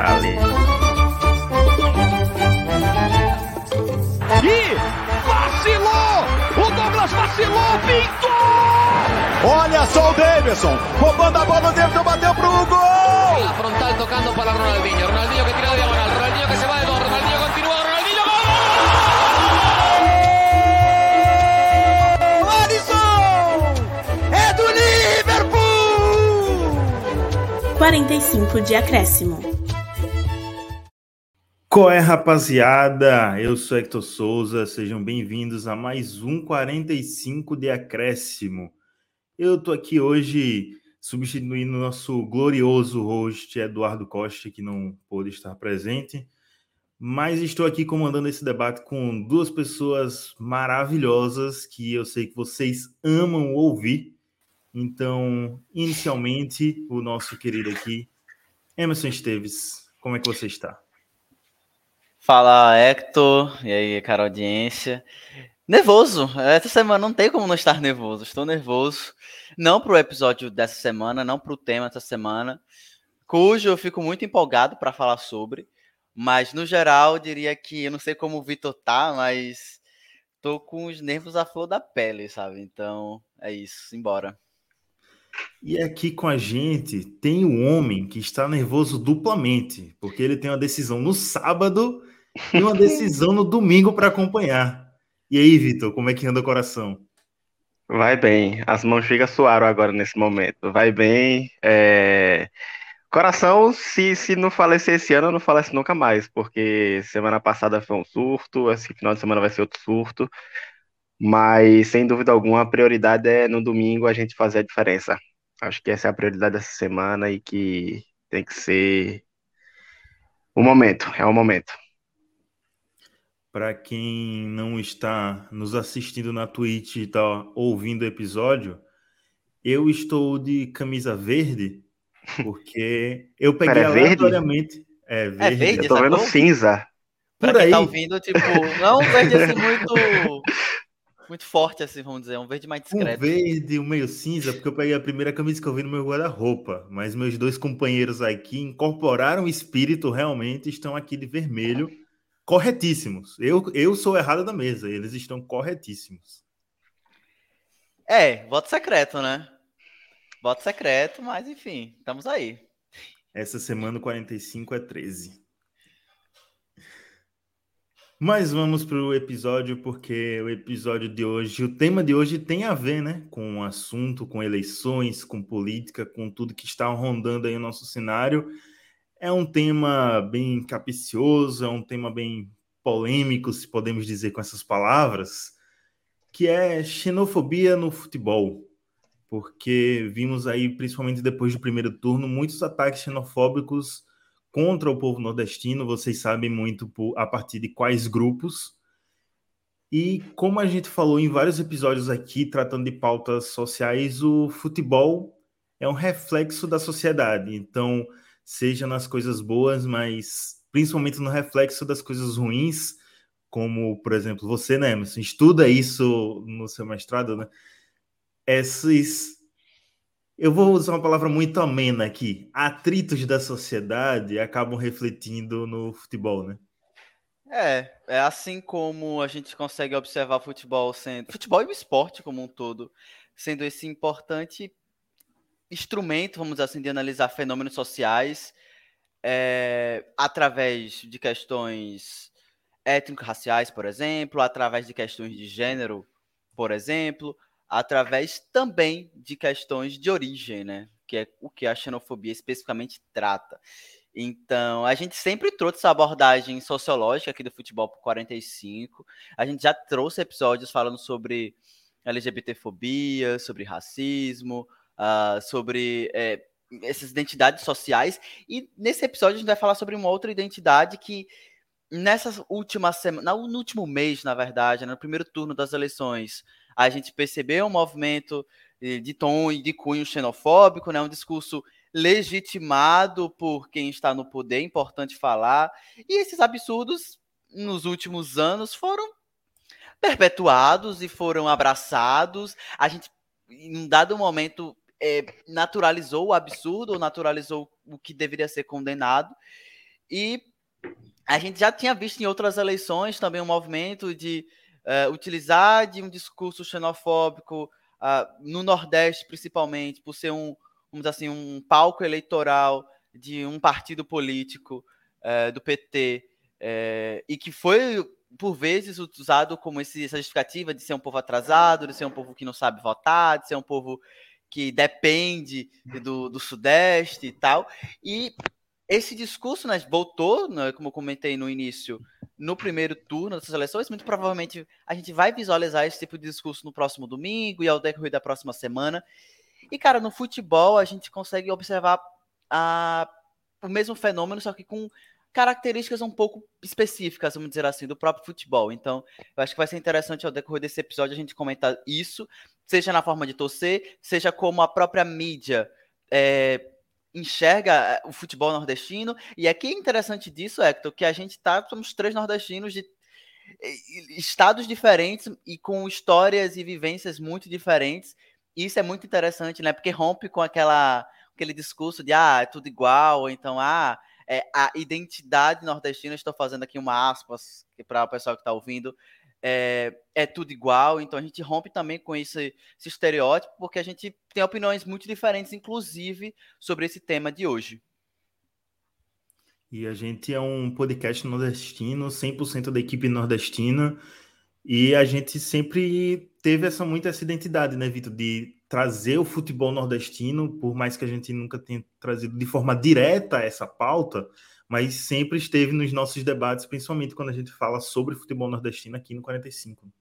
Ali. E vacilou! O Douglas vacilou, pintou! Olha só o Davidson, roubando a bola, o Davidson bateu pro gol! La frontal tocando para Ronaldinho, Ronaldinho que tira de diagonal, Ronaldinho que se va de dos, Ronaldinho continúa, Ronaldinho gol! Alisson! É do Liverpool! 45 de acréscimo. Qual é, rapaziada? Eu sou Hector Souza, sejam bem-vindos a mais um 45 de acréscimo. Eu tô aqui hoje substituindo o nosso glorioso host Eduardo Costa, que não pôde estar presente, mas estou aqui comandando esse debate com duas pessoas maravilhosas que eu sei que vocês amam ouvir. Então, inicialmente, o nosso querido aqui, Emerson Esteves, como é que você está? Fala, Hector. E aí, cara, audiência. Nervoso. Essa semana não tem como não estar nervoso. Estou nervoso. Não para o episódio dessa semana, não para o tema dessa semana, cujo eu fico muito empolgado para falar sobre. Mas, no geral, eu diria que eu não sei como o Vitor tá, mas tô com os nervos à flor da pele, sabe? Então, é isso. Embora. E aqui com a gente tem um homem que está nervoso duplamente, porque ele tem uma decisão no sábado e uma decisão no domingo para acompanhar. E aí, Vitor, como é que anda o coração? Vai bem, as mãos chegam suaram agora nesse momento. Vai bem. É... Coração, se, se não falecer esse ano, não falece nunca mais, porque semana passada foi um surto, esse final de semana vai ser outro surto. Mas, sem dúvida alguma, a prioridade é no domingo a gente fazer a diferença. Acho que essa é a prioridade dessa semana e que tem que ser o momento, é o momento. Para quem não está nos assistindo na Twitch e está ouvindo o episódio, eu estou de camisa verde, porque eu peguei Pera, é verde? aleatoriamente. É verde. É verde Eu tô vendo cinza. Pra Por quem tá ouvindo, tipo, não um verde assim muito, muito forte, assim, vamos dizer. Um verde mais Um discreto. verde, um meio cinza, porque eu peguei a primeira camisa que eu vi no meu guarda-roupa. Mas meus dois companheiros aqui incorporaram o espírito realmente, estão aqui de vermelho, corretíssimos. Eu, eu sou errado da mesa, eles estão corretíssimos. É, voto secreto, né? Voto secreto, mas enfim, estamos aí. Essa semana o 45 é 13. Mas vamos para o episódio, porque o episódio de hoje, o tema de hoje tem a ver, né, com o assunto, com eleições, com política, com tudo que está rondando aí o nosso cenário. É um tema bem capicioso, é um tema bem polêmico, se podemos dizer com essas palavras, que é xenofobia no futebol. Porque vimos aí, principalmente depois do primeiro turno, muitos ataques xenofóbicos contra o povo nordestino, vocês sabem muito por, a partir de quais grupos. E como a gente falou em vários episódios aqui, tratando de pautas sociais, o futebol é um reflexo da sociedade. Então, seja nas coisas boas, mas principalmente no reflexo das coisas ruins, como, por exemplo, você, né, Emerson, estuda isso no seu mestrado, né? Esses eu vou usar uma palavra muito amena aqui. Atritos da sociedade acabam refletindo no futebol, né? É, é assim como a gente consegue observar futebol sendo. Futebol e o esporte como um todo, sendo esse importante instrumento, vamos dizer assim, de analisar fenômenos sociais é, através de questões étnico-raciais, por exemplo, através de questões de gênero, por exemplo, através também de questões de origem, né? Que é o que a xenofobia especificamente trata. Então, a gente sempre trouxe essa abordagem sociológica aqui do Futebol por 45. A gente já trouxe episódios falando sobre LGBTfobia, sobre racismo, uh, sobre é, essas identidades sociais. E nesse episódio a gente vai falar sobre uma outra identidade que nessas últimas semanas, no último mês, na verdade, né, no primeiro turno das eleições, a gente percebeu um movimento de tom e de cunho xenofóbico, né, um discurso legitimado por quem está no poder, importante falar. E esses absurdos, nos últimos anos, foram perpetuados e foram abraçados. A gente, em um dado momento, é, naturalizou o absurdo ou naturalizou o que deveria ser condenado. E a gente já tinha visto em outras eleições também um movimento de uh, utilizar de um discurso xenofóbico uh, no Nordeste, principalmente, por ser um, vamos assim, um palco eleitoral de um partido político uh, do PT, e que foi por vezes usado como esse, essa justificativa de ser um povo atrasado, de ser um povo que não sabe votar, de ser um povo que depende do, do Sudeste e tal. E esse discurso né, voltou, né, como eu comentei no início, no primeiro turno dessas eleições. Muito provavelmente a gente vai visualizar esse tipo de discurso no próximo domingo e ao decorrer da próxima semana. E, cara, no futebol a gente consegue observar a, o mesmo fenômeno, só que com características um pouco específicas, vamos dizer assim, do próprio futebol. Então, eu acho que vai ser interessante ao decorrer desse episódio a gente comentar isso, seja na forma de torcer, seja como a própria mídia é, enxerga é, o futebol nordestino. E aqui é interessante disso, Hector, que a gente tá, somos três nordestinos de estados diferentes e com histórias e vivências muito diferentes. Isso é muito interessante, né? Porque rompe com aquela aquele discurso de ah, é tudo igual, então ah, é, a identidade nordestina, estou fazendo aqui uma aspas para o pessoal que está ouvindo, é, é, tudo igual, então a gente rompe também com esse, esse, estereótipo, porque a gente tem opiniões muito diferentes, inclusive, sobre esse tema de hoje. E a gente é um podcast nordestino, 100% da equipe nordestina, e a gente sempre teve essa muito essa identidade, né, Vitor, de trazer o futebol nordestino, por mais que a gente nunca tenha trazido de forma direta essa pauta, mas sempre esteve nos nossos debates, principalmente quando a gente fala sobre futebol nordestino aqui no 45.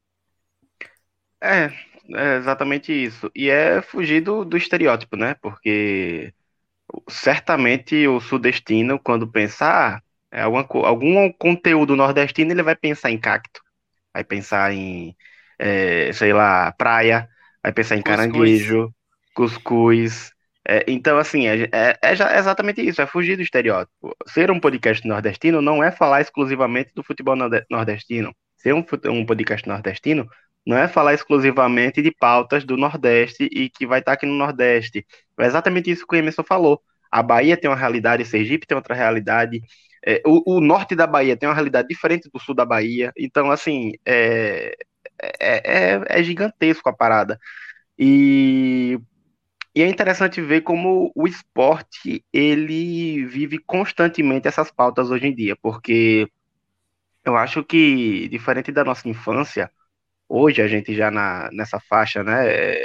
É, é exatamente isso. E é fugir do, do estereótipo, né? Porque certamente o sudestino, quando pensar é alguma, algum conteúdo nordestino, ele vai pensar em cacto, vai pensar em, é, sei lá, praia, vai pensar em cuscuz. caranguejo, cuscuz. É, então, assim, é, é, é, exatamente isso, é fugir do estereótipo. Ser um podcast nordestino não é falar exclusivamente do futebol nordestino. Ser um, um podcast nordestino não é falar exclusivamente de pautas do Nordeste e que vai estar aqui no Nordeste. É exatamente isso que o Emerson falou. A Bahia tem uma realidade, Sergipe tem outra realidade, é, o, o, norte da Bahia tem uma realidade diferente do sul da Bahia. Então, assim, é, é, é, é gigantesco a parada. E, e é interessante ver como o esporte ele vive constantemente essas pautas hoje em dia, porque eu acho que, diferente da nossa infância, hoje a gente já na, nessa faixa, né,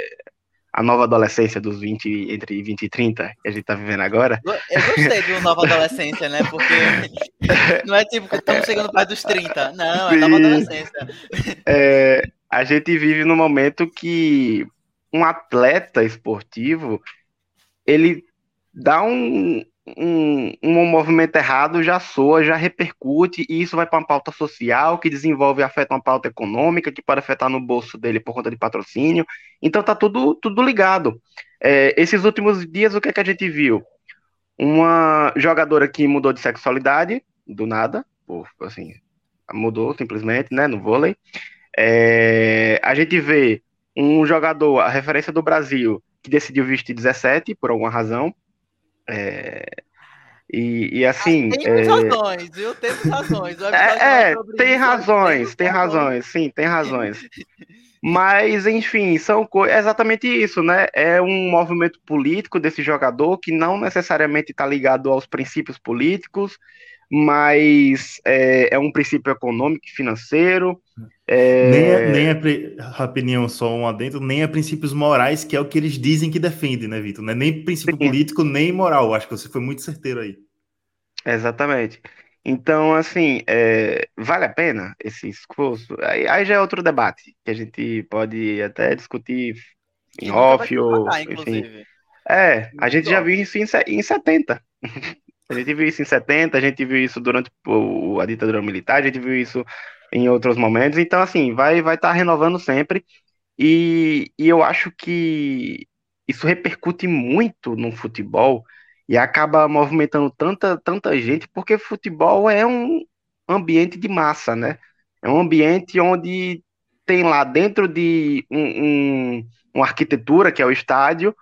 a nova adolescência dos 20, entre 20 e 30, que a gente tá vivendo agora. Eu gostei do nova adolescência, né? Porque não é tipo que estamos chegando perto dos 30. Não, é nova adolescência. É, a gente vive num momento que um atleta esportivo ele dá um, um, um movimento errado, já soa, já repercute, e isso vai para uma pauta social que desenvolve e afeta uma pauta econômica, que pode afetar no bolso dele por conta de patrocínio. Então tá tudo, tudo ligado. É, esses últimos dias, o que, é que a gente viu? Uma jogadora que mudou de sexualidade, do nada, por, assim, mudou simplesmente, né, no vôlei. É, a gente vê um jogador, a referência do Brasil, que decidiu vestir 17 por alguma razão. É, e, e, assim. tem é, razões, viu? Tem razões. É, é tem razões, tem razões, sim, tem razões. Mas, enfim, são é exatamente isso, né? É um movimento político desse jogador que não necessariamente está ligado aos princípios políticos, mas é, é um princípio econômico e financeiro. É... Nem, é, nem é, rapidinho, só um adentro, nem é princípios morais, que é o que eles dizem que defendem, né, Vitor? Não é nem princípio Sim. político, nem moral. Acho que você foi muito certeiro aí. Exatamente. Então, assim, é, vale a pena esse discurso? Aí, aí, já é outro debate, que a gente pode até discutir em off ou. enfim. É, a gente já viu isso em, em 70. A gente viu isso em 70, a gente viu isso durante a ditadura militar, a gente viu isso em outros momentos. Então, assim, vai vai estar tá renovando sempre. E, e eu acho que isso repercute muito no futebol e acaba movimentando tanta, tanta gente, porque futebol é um ambiente de massa, né? É um ambiente onde tem lá dentro de um, um, uma arquitetura, que é o estádio,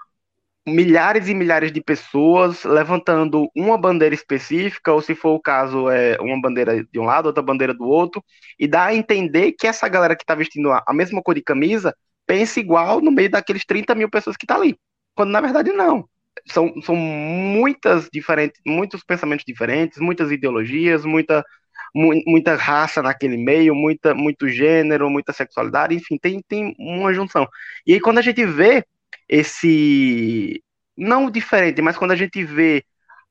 milhares e milhares de pessoas levantando uma bandeira específica, ou se for o caso, é uma bandeira de um lado, outra bandeira do outro, e dá a entender que essa galera que está vestindo a mesma cor de camisa pensa igual no meio daqueles 30 mil pessoas que tá ali. Quando na verdade não. São, são muitas diferentes, muitos pensamentos diferentes, muitas ideologias, muita, mu muita raça naquele meio, muita, muito gênero, muita sexualidade, enfim, tem, tem uma junção. E aí quando a gente vê esse não diferente, mas quando a gente vê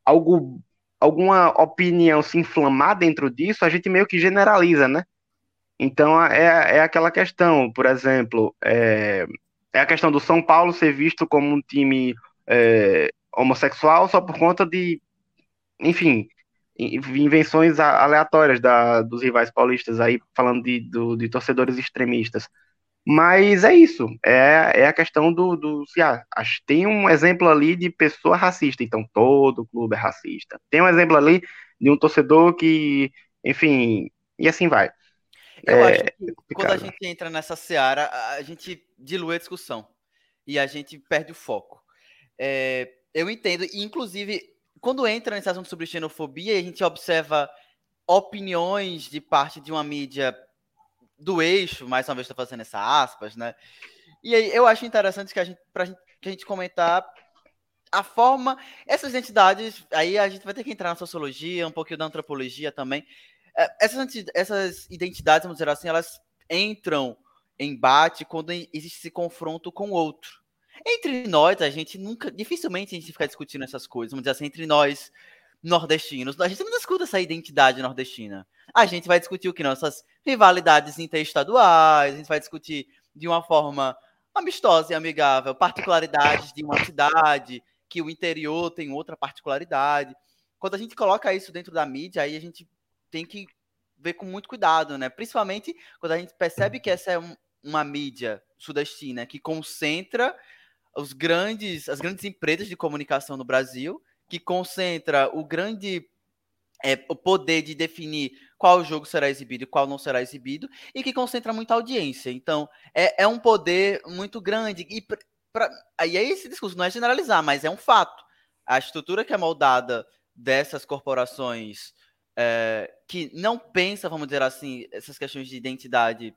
algo alguma opinião se inflamar dentro disso, a gente meio que generaliza, né? Então é, é aquela questão, por exemplo, é, é a questão do São Paulo ser visto como um time é, homossexual só por conta de, enfim, invenções aleatórias da, dos rivais paulistas aí, falando de, do, de torcedores extremistas. Mas é isso, é, é a questão do, do se ah, tem um exemplo ali de pessoa racista, então todo clube é racista. Tem um exemplo ali de um torcedor que, enfim, e assim vai. Eu é, acho que quando a gente entra nessa seara, a gente dilui a discussão e a gente perde o foco. É, eu entendo, e inclusive, quando entra nesse assunto sobre xenofobia, a gente observa opiniões de parte de uma mídia do eixo, mais uma vez estou fazendo essa aspas, né? E aí eu acho interessante que a gente, pra gente, que a gente comentar a forma, essas entidades, aí a gente vai ter que entrar na sociologia, um pouquinho da antropologia também, é, essas, essas identidades, vamos dizer assim, elas entram em embate quando existe esse confronto com o outro. Entre nós, a gente nunca, dificilmente a gente fica discutindo essas coisas, vamos dizer assim, entre nós nordestinos, a gente não discute essa identidade nordestina. A gente vai discutir o que? Nossas rivalidades interestaduais, a gente vai discutir de uma forma amistosa e amigável particularidades de uma cidade, que o interior tem outra particularidade. Quando a gente coloca isso dentro da mídia, aí a gente tem que ver com muito cuidado, né? Principalmente quando a gente percebe que essa é um, uma mídia sudestina que concentra os grandes, as grandes empresas de comunicação no Brasil, que concentra o grande é, o poder de definir qual jogo será exibido e qual não será exibido, e que concentra muita audiência. Então, é, é um poder muito grande. E aí esse discurso não é generalizar, mas é um fato. A estrutura que é moldada dessas corporações é, que não pensa, vamos dizer assim, essas questões de identidade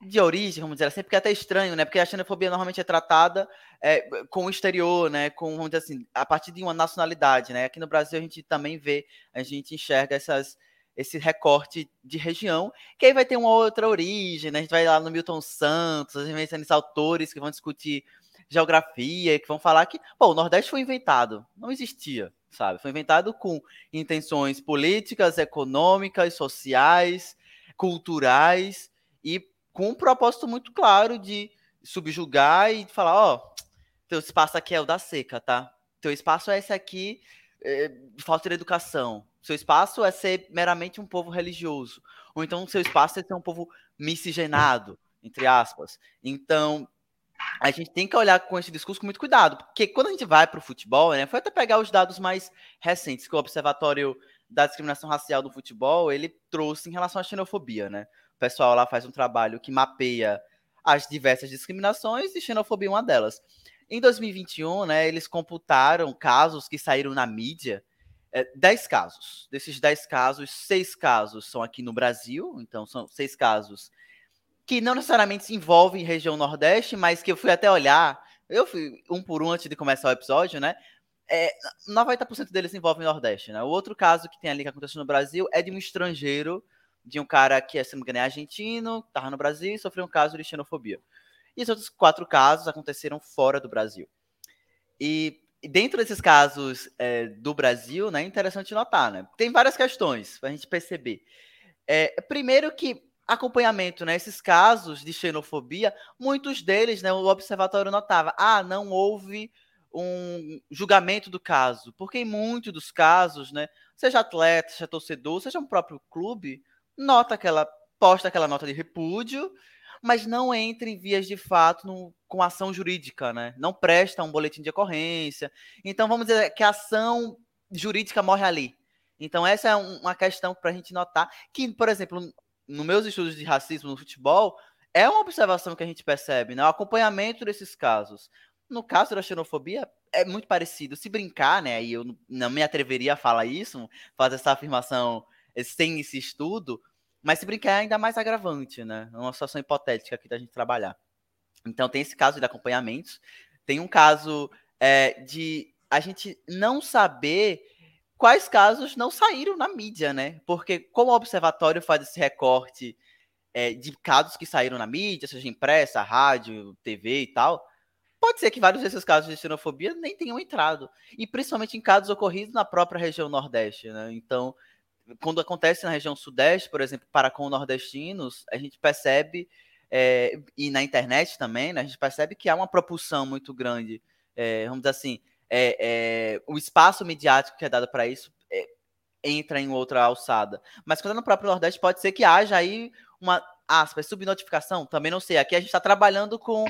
de origem, vamos dizer assim, porque é até estranho, né? Porque a xenofobia normalmente é tratada é, com o exterior, né? Com, vamos dizer assim, a partir de uma nacionalidade, né? Aqui no Brasil a gente também vê, a gente enxerga essas, esse recorte de região, que aí vai ter uma outra origem, né? A gente vai lá no Milton Santos, a gente vai esses autores que vão discutir geografia, que vão falar que, pô, o Nordeste foi inventado, não existia sabe? Foi inventado com intenções políticas, econômicas, sociais, culturais e com um propósito muito claro de subjugar e falar, ó, oh, teu espaço aqui é o da seca, tá? Teu espaço é esse aqui, é, falta de educação. Seu espaço é ser meramente um povo religioso. Ou então seu espaço é ser um povo miscigenado, entre aspas. Então, a gente tem que olhar com esse discurso com muito cuidado, porque quando a gente vai para o futebol, né, foi até pegar os dados mais recentes que o Observatório da Discriminação Racial do Futebol ele trouxe em relação à xenofobia, né? O pessoal lá faz um trabalho que mapeia as diversas discriminações e xenofobia é uma delas. Em 2021, né, eles computaram casos que saíram na mídia, é, 10 casos. Desses 10 casos, seis casos são aqui no Brasil, então são seis casos que não necessariamente se envolve em região Nordeste, mas que eu fui até olhar, eu fui um por um antes de começar o episódio, né? É, 90% deles envolvem Nordeste, né? O outro caso que tem ali que aconteceu no Brasil é de um estrangeiro, de um cara que, se não me engano, é argentino, estava no Brasil e sofreu um caso de xenofobia. E os outros quatro casos aconteceram fora do Brasil. E dentro desses casos é, do Brasil, né, é interessante notar, né? Tem várias questões para a gente perceber. É, primeiro que acompanhamento, né? Esses casos de xenofobia, muitos deles, né? O observatório notava, ah, não houve um julgamento do caso, porque em muitos dos casos, né? Seja atleta, seja torcedor, seja um próprio clube, nota aquela, posta aquela nota de repúdio, mas não entra em vias de fato no, com ação jurídica, né? Não presta um boletim de ocorrência. Então vamos dizer que a ação jurídica morre ali. Então, essa é uma questão para a gente notar que, por exemplo, nos meus estudos de racismo no futebol, é uma observação que a gente percebe, né? O acompanhamento desses casos. No caso da xenofobia, é muito parecido. Se brincar, né? E eu não me atreveria a falar isso, fazer essa afirmação sem esse estudo, mas se brincar é ainda mais agravante, né? É uma situação hipotética aqui da gente trabalhar. Então tem esse caso de acompanhamentos, tem um caso é, de a gente não saber quais casos não saíram na mídia, né? Porque como o observatório faz esse recorte é, de casos que saíram na mídia, seja impressa, rádio, TV e tal, pode ser que vários desses casos de xenofobia nem tenham entrado. E principalmente em casos ocorridos na própria região Nordeste, né? Então, quando acontece na região Sudeste, por exemplo, para com nordestinos, a gente percebe, é, e na internet também, né, a gente percebe que há uma propulsão muito grande, é, vamos dizer assim, é, o espaço midiático que é dado para isso entra em outra alçada. Mas quando é no próprio Nordeste, pode ser que haja aí uma, aspas, subnotificação, também não sei. Aqui a gente está trabalhando com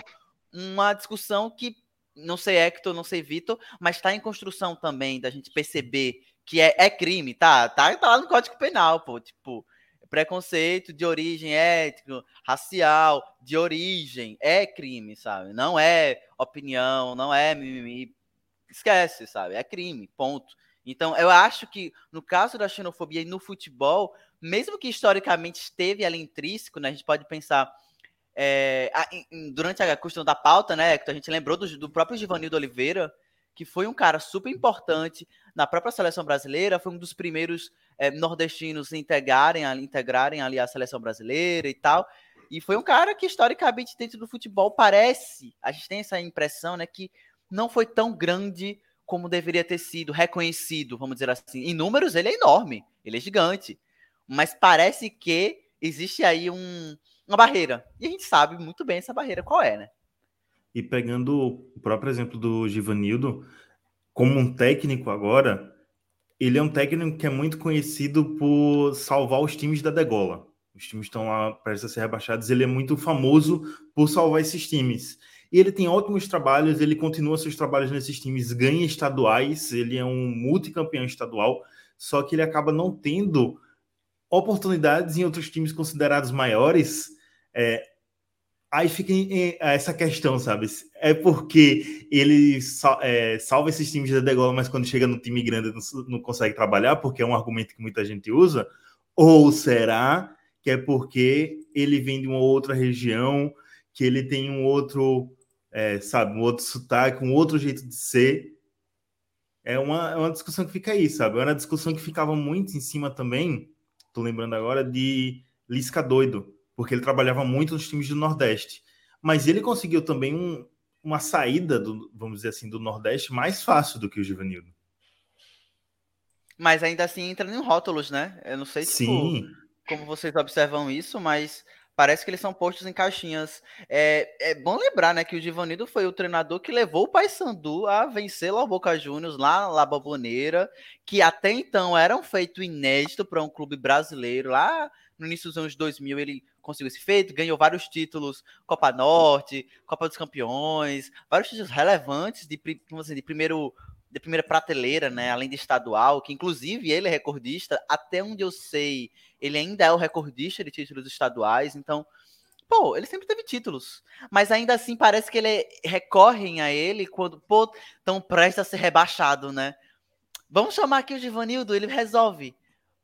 uma discussão que, não sei Hector, não sei Vitor, mas está em construção também da gente perceber que é, é crime, tá? tá? Tá lá no Código Penal, pô, tipo, preconceito de origem étnico, racial, de origem, é crime, sabe? Não é opinião, não é mimimi. Esquece, sabe? É crime, ponto. Então, eu acho que no caso da xenofobia e no futebol, mesmo que historicamente esteve ali intrínseco, né, a gente pode pensar é, durante a questão da pauta, né, que a gente lembrou do, do próprio Givanildo Oliveira, que foi um cara super importante na própria seleção brasileira, foi um dos primeiros é, nordestinos integrarem, integrarem ali a seleção brasileira e tal. E foi um cara que, historicamente, dentro do futebol, parece, a gente tem essa impressão, né, que não foi tão grande como deveria ter sido reconhecido, vamos dizer assim. Em números, ele é enorme, ele é gigante. Mas parece que existe aí um, uma barreira. E a gente sabe muito bem essa barreira qual é, né? E pegando o próprio exemplo do Givanildo, como um técnico agora, ele é um técnico que é muito conhecido por salvar os times da degola. Os times estão lá prestes a ser rebaixados, ele é muito famoso por salvar esses times. E ele tem ótimos trabalhos, ele continua seus trabalhos nesses times, ganha estaduais, ele é um multicampeão estadual, só que ele acaba não tendo oportunidades em outros times considerados maiores, é, aí fica essa questão, sabe? É porque ele é, salva esses times da degola, mas quando chega no time grande não, não, consegue trabalhar, porque é um argumento que muita gente usa? Ou será que é porque ele vem de uma outra região, que ele tem um outro, é, sabe, um outro sotaque, um outro jeito de ser? É uma, é uma discussão que fica aí, sabe? É uma discussão que ficava muito em cima também, tô lembrando agora, de Lisca Doido porque ele trabalhava muito nos times do Nordeste. Mas ele conseguiu também um, uma saída, do, vamos dizer assim, do Nordeste mais fácil do que o Givanildo. Mas ainda assim entra em rótulos, né? Eu não sei tipo, como vocês observam isso, mas parece que eles são postos em caixinhas. É, é bom lembrar, né, que o Givanildo foi o treinador que levou o Paysandu a vencer lá o Boca Juniors, lá na Boboneira, que até então era um feito inédito para um clube brasileiro. Lá no início dos anos 2000 ele conseguiu esse feito, ganhou vários títulos, Copa Norte, Copa dos Campeões, vários títulos relevantes de, assim, de primeiro de primeira prateleira, né, além de estadual, que inclusive ele é recordista, até onde eu sei, ele ainda é o recordista de títulos estaduais, então, pô, ele sempre teve títulos, mas ainda assim parece que ele recorrem a ele quando, pô, tão prestes a ser rebaixado, né? Vamos chamar aqui o Givanildo, ele resolve.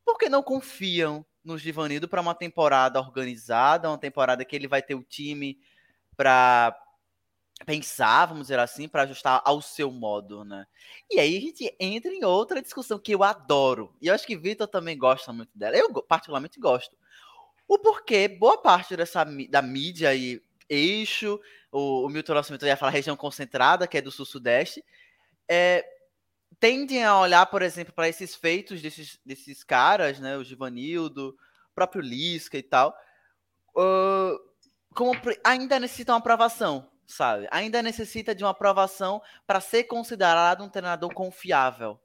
Por que não confiam no Givanildo para uma temporada organizada, uma temporada que ele vai ter o time para pensar, vamos dizer assim, para ajustar ao seu modo, né? E aí a gente entra em outra discussão que eu adoro. E eu acho que Vitor também gosta muito dela. Eu particularmente gosto. O porquê boa parte dessa da mídia e eixo, o, o Milton Nascimento ia falar região concentrada, que é do sul-sudeste, é, tendem a olhar, por exemplo, para esses feitos desses, desses caras, né, o Givanildo, o próprio Lisca e tal, uh, como ainda necessitam aprovação, sabe? Ainda necessita de uma aprovação para ser considerado um treinador confiável.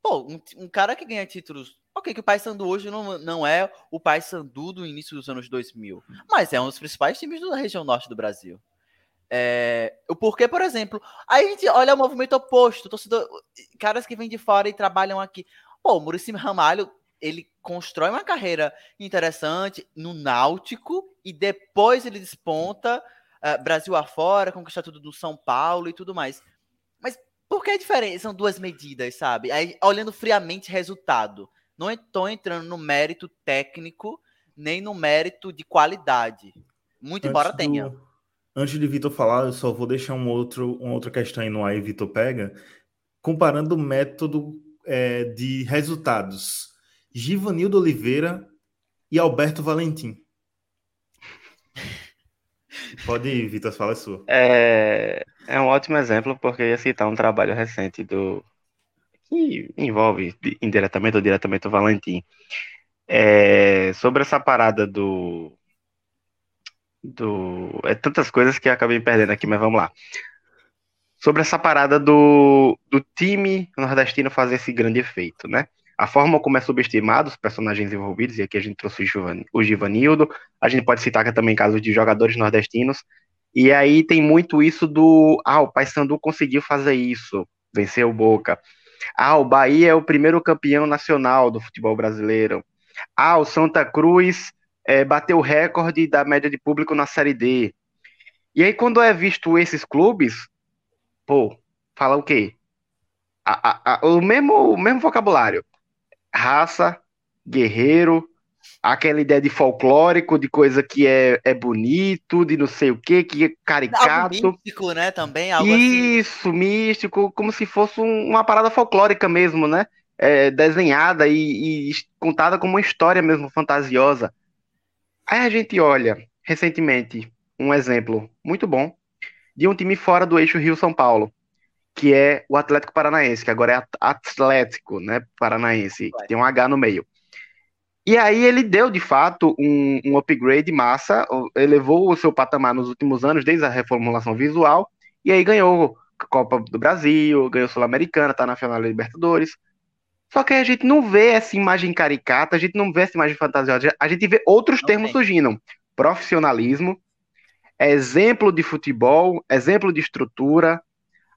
Pô, um, um, cara que ganha títulos. Ok, que o Paysandu hoje não, não é o Paysandu do início dos anos 2000, mas é um dos principais times da região norte do Brasil. É, o porquê, por exemplo, aí a gente olha o movimento oposto, torcedor, caras que vêm de fora e trabalham aqui. Pô, o Muricy Ramalho, ele constrói uma carreira interessante no Náutico e depois ele desponta uh, Brasil afora, conquista tudo do São Paulo e tudo mais. Mas Porque é diferente, são duas medidas, sabe? Aí, olhando friamente resultado. Não estou entrando no mérito técnico, nem no mérito de qualidade. Muito Antes embora do- tenha. Antes de Vitor falar, eu só vou deixar um outro, uma outra questão aí no ar e Vitor pega. Comparando o método é, de resultados. Givanildo Oliveira e Alberto Valentim. Pode ir, Vitor, fala a sua. É, é um ótimo exemplo, porque eu ia citar um trabalho recente do que envolve di- indiretamente ou diretamente o Valentim. É, sobre essa parada do do é tantas coisas que acabei perdendo aqui, mas vamos lá. Sobre essa parada do, do time nordestino fazer esse grande efeito, né? A forma como é subestimado os personagens envolvidos, e aqui a gente trouxe o, Givan, o Givanildo, a gente pode citar que também casos de jogadores nordestinos, e aí tem muito isso do, ah, o Paysandu conseguiu fazer isso, venceu o Boca. Ah, o Bahia é o primeiro campeão nacional do futebol brasileiro. Ah, o Santa Cruz é, bateu o recorde da média de público na Série D. E aí, quando é visto esses clubes, pô, fala o quê? A- a- a- o, mesmo, o mesmo vocabulário. Raça, guerreiro, aquela ideia de folclórico, de coisa que é, é bonito, de não sei o quê, que é Algo caricato. místico, né? Também, algo assim. Isso, místico, como se fosse um- uma parada folclórica mesmo, né? É, desenhada e, e contada como uma história mesmo fantasiosa. Aí a gente olha, recentemente, um exemplo muito bom de um time fora do eixo Rio-São Paulo, que é o Atlético Paranaense, que agora é At- Atlético, né, Paranaense, que tem um H no meio. E aí ele deu, de fato, um, um upgrade massa, elevou o seu patamar nos últimos anos, desde a reformulação visual, e aí ganhou Copa do Brasil, ganhou Sul-Americana, tá na final da Libertadores. Só que a gente não vê essa imagem caricata, a gente não vê essa imagem fantasiosa, a gente vê outros Não termos tem. surgindo. Profissionalismo, exemplo de futebol, exemplo de estrutura.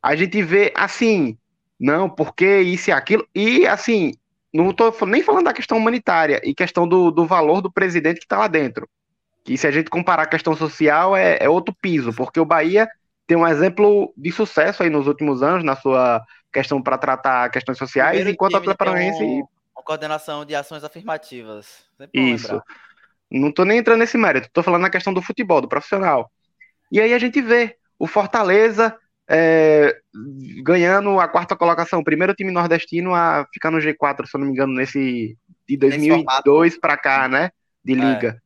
A gente vê assim, não, porque isso e aquilo. E assim, não estou nem falando da questão humanitária e questão do, do valor do presidente que está lá dentro. Que se a gente comparar a questão social é, é outro piso, porque o Bahia tem um exemplo de sucesso aí nos últimos anos na sua questão para tratar questões sociais, Primeiro enquanto a Paranaense um- uma coordenação de ações afirmativas. Isso. lembrar. Não tô nem entrando nesse mérito, tô falando na questão do futebol, do profissional. E aí a gente vê o Fortaleza é, ganhando a quarta colocação, o primeiro time nordestino a ficar no G4, se eu não me engano, nesse de 2002 para cá, né? De liga.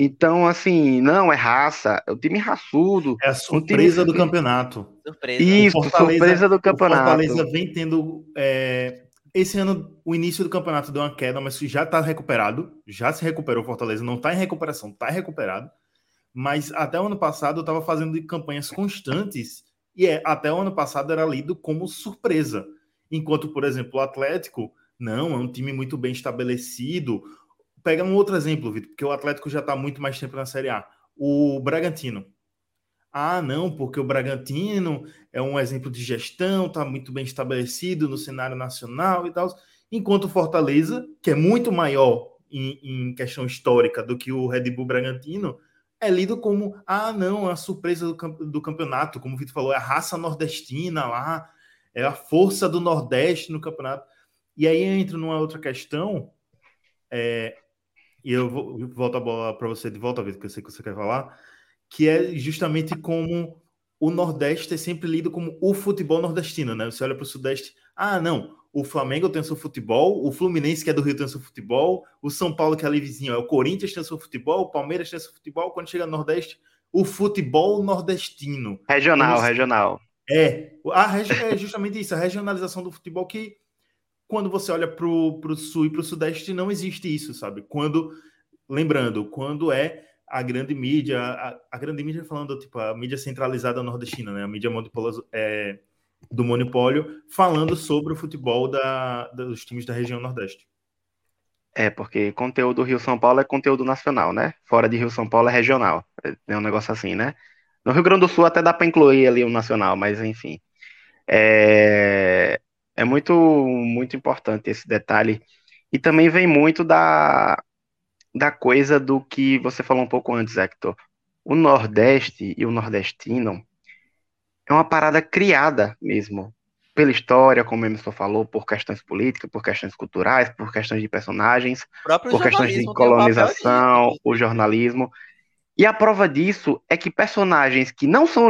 Então, assim, não é raça, é o time raçudo. É a surpresa do campeonato. Surpresa. Isso, O surpresa do O campeonato. Fortaleza vem tendo. é, esse ano, o início do campeonato deu uma queda, mas já está recuperado. Já se recuperou o Fortaleza. Não está em recuperação, está recuperado. Mas até o ano passado eu estava fazendo campanhas constantes e é, até o ano passado era lido como surpresa. Enquanto, por exemplo, o Atlético, não, é um time muito bem estabelecido. Pega um outro exemplo, Vitor, porque o Atlético já está muito mais tempo na Série A. O Bragantino. Ah, não, porque o Bragantino é um exemplo de gestão, está muito bem estabelecido no cenário nacional e tal. Enquanto o Fortaleza, que é muito maior em, em questão histórica do que o Red Bull Bragantino, é lido como, ah, não, a surpresa do, do campeonato, como o Vitor falou, é a raça nordestina lá, é a força do Nordeste no campeonato. E aí entra numa outra questão, é, e eu vou, eu volto a bola para você de volta, Vitor, que eu sei que você quer falar, que é justamente como o Nordeste é sempre lido como o futebol nordestino, né? Você olha para o Sudeste, ah, não, o Flamengo tem o seu futebol, o Fluminense, que é do Rio, tem o seu futebol, o São Paulo, que é ali vizinho, é o Corinthians tem o seu futebol, o Palmeiras tem o seu futebol, quando chega no Nordeste, o futebol nordestino. Regional, regional. É, a é justamente isso, a regionalização do futebol que quando você olha para o sul e para o sudeste não existe isso, sabe? Quando, lembrando, quando é a grande mídia, a, a grande mídia falando, tipo, a mídia centralizada nordestina, né? A mídia é, do monopólio, falando sobre o futebol da, dos times da região nordeste. É, porque conteúdo Rio-São Paulo é conteúdo nacional, né? Fora de Rio-São Paulo é regional. É um negócio assim, né? No Rio Grande do Sul até dá para incluir ali o nacional, mas enfim. É, é muito, muito importante esse detalhe. E também vem muito da, da coisa do que você falou um pouco antes, Hector. O Nordeste e o nordestino é uma parada criada mesmo pela história, como o Emerson falou, por questões políticas, por questões culturais, por questões de personagens, por questões de colonização, o jornalismo. E a prova disso é que personagens que não são,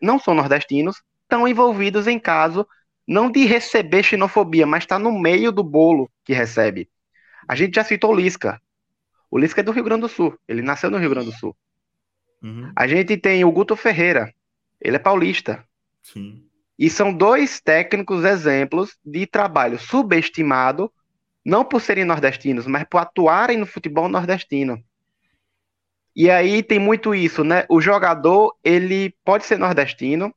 não são nordestinos estão envolvidos em caso não de receber xenofobia, mas está no meio do bolo que recebe. A gente já citou o Lisca. O Lisca é do Rio Grande do Sul. Ele nasceu no Rio Grande do Sul. Uhum. A gente tem o Guto Ferreira. Ele é paulista. Sim. E são dois técnicos exemplos de trabalho subestimado, não por serem nordestinos, mas por atuarem no futebol nordestino. E aí tem muito isso, né? O jogador, ele pode ser nordestino,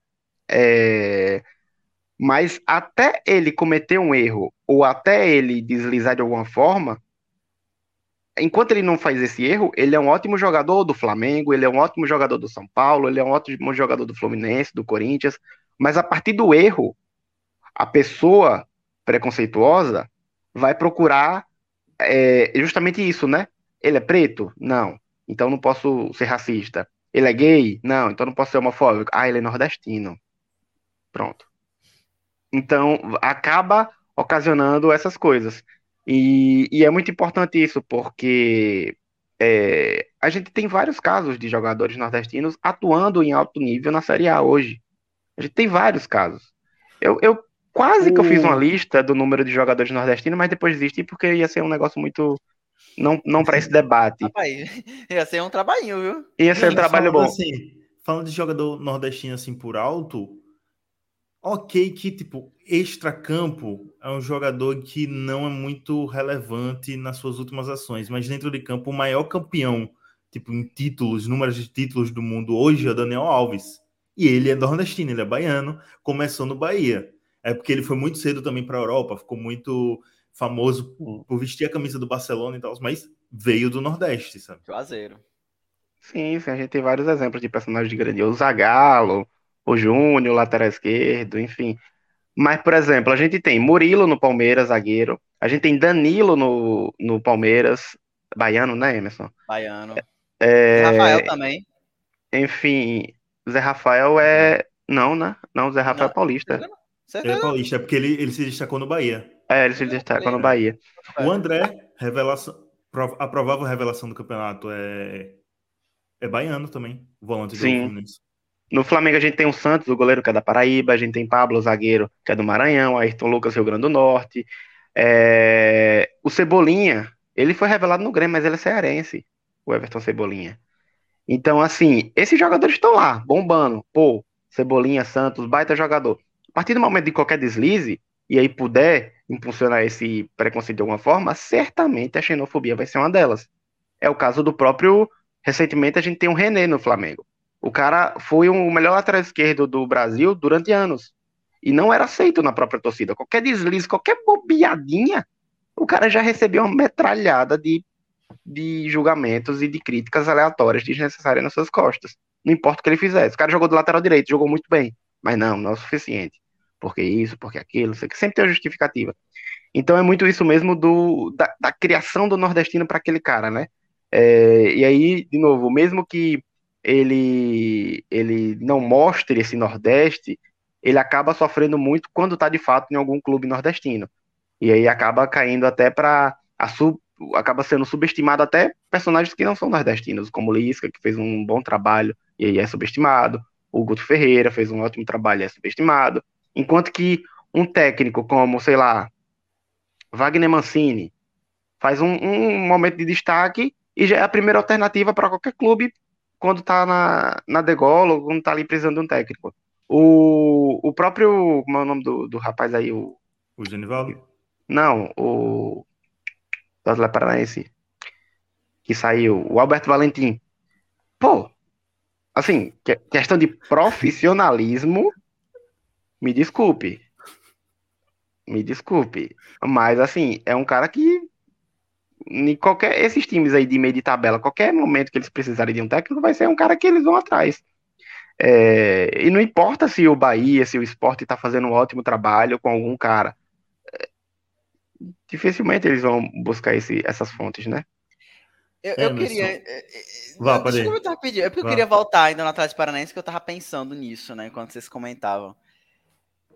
é... mas até ele cometer um erro, ou até ele deslizar de alguma forma, enquanto ele não faz esse erro, ele é um ótimo jogador do Flamengo, ele é um ótimo jogador do São Paulo, ele é um ótimo jogador do Fluminense, do Corinthians, mas a partir do erro, a pessoa preconceituosa vai procurar é, justamente isso, né? Ele é preto? Não. Então não posso ser racista. Ele é gay? Não. Então não posso ser homofóbico. Ah, ele é nordestino. Pronto. Então acaba ocasionando essas coisas. E, e é muito importante isso, porque é, a gente tem vários casos de jogadores nordestinos atuando em alto nível na Série A hoje. A gente tem vários casos. Eu, eu quase que eu fiz uma lista do número de jogadores nordestinos, mas depois desisti porque ia ser um negócio muito. Não, não para esse debate. Rapaz, ia ser um trabalhinho, viu? Ia ser um trabalho bom. Assim, falando de jogador nordestino assim por alto, ok que, tipo, extra-campo é um jogador que não é muito relevante nas suas últimas ações, mas dentro de campo, o maior campeão, tipo, em títulos, números de títulos do mundo hoje é o Daniel Alves. E ele é nordestino, ele é baiano, começou no Bahia. É porque ele foi muito cedo também para a Europa, ficou muito famoso por, por, vestir a camisa do Barcelona e tal, mas veio do Nordeste, sabe? Juazeiro. Sim, sim, a gente tem vários exemplos de personagens de grande. O Zagallo, o Júnior, o lateral esquerdo, enfim. Mas, por exemplo, a gente tem Murilo no Palmeiras, zagueiro. A gente tem Danilo no, no Palmeiras, baiano, né, Emerson? Baiano. É... Rafael também. Enfim, Zé Rafael é. Não, né? Não, Zé Rafael é paulista. Ele é paulista, é porque ele, ele se destacou no Bahia. É, ele se destacou no Bahia. O André, revelação, a provável revelação do campeonato é, é baiano também, o volante Sim. do Fluminense. No Flamengo a gente tem o Santos, o goleiro que é da Paraíba, a gente tem Pablo, o zagueiro, que é do Maranhão, Ayrton Lucas, Rio Grande do Norte. É... O Cebolinha, ele foi revelado no Grêmio, mas ele é cearense, o Everton Cebolinha. Então, assim, esses jogadores estão lá, bombando. Pô, Cebolinha, Santos, baita jogador. A partir do momento de qualquer deslize, e aí puder impulsionar esse preconceito de alguma forma, certamente a xenofobia vai ser uma delas. É o caso do próprio. Recentemente a gente tem um René no Flamengo. O cara foi o melhor lateral esquerdo do Brasil durante anos. E não era aceito na própria torcida. Qualquer deslize, qualquer bobeadinha, o cara já recebeu uma metralhada de de julgamentos e de críticas aleatórias desnecessárias nas suas costas. Não importa o que ele fizesse. O cara jogou do lateral direito, jogou muito bem. Mas não, não é o suficiente. Porque isso, porque aquilo, sei que sempre tem uma justificativa. Então é muito isso mesmo do, da, da criação do nordestino para aquele cara, né? É, e aí, de novo, mesmo que ele, ele não mostre esse Nordeste, ele acaba sofrendo muito quando está de fato em algum clube nordestino. E aí acaba caindo até para acaba sendo subestimado até personagens que não são nordestinos, como Lisca, que fez um bom trabalho e aí é subestimado. O Guto Ferreira fez um ótimo trabalho e é subestimado. Enquanto que um técnico como, sei lá, Wagner Mancini faz um, um momento de destaque e já é a primeira alternativa para qualquer clube quando está na, na degola ou quando está ali precisando de um técnico. O, o próprio, como é o nome do, do rapaz aí? O, o Genivaldo? Não, o do Atlético Paranaense, que saiu, o Alberto Valentim. Pô, assim, questão de profissionalismo, me desculpe. Me desculpe. Mas, assim, é um cara que. Em qualquer, esses times aí de meio de tabela, qualquer momento que eles precisarem de um técnico, vai ser um cara que eles vão atrás. É, e não importa se o Bahia, se o esporte está fazendo um ótimo trabalho com algum cara dificilmente eles vão buscar esse, essas fontes, né? Eu, eu queria. É, é, Vá, deixa eu comentar rapidinho. É porque Vá. eu queria voltar ainda no Atlético Paranaense, que eu tava pensando nisso, né? Enquanto vocês comentavam.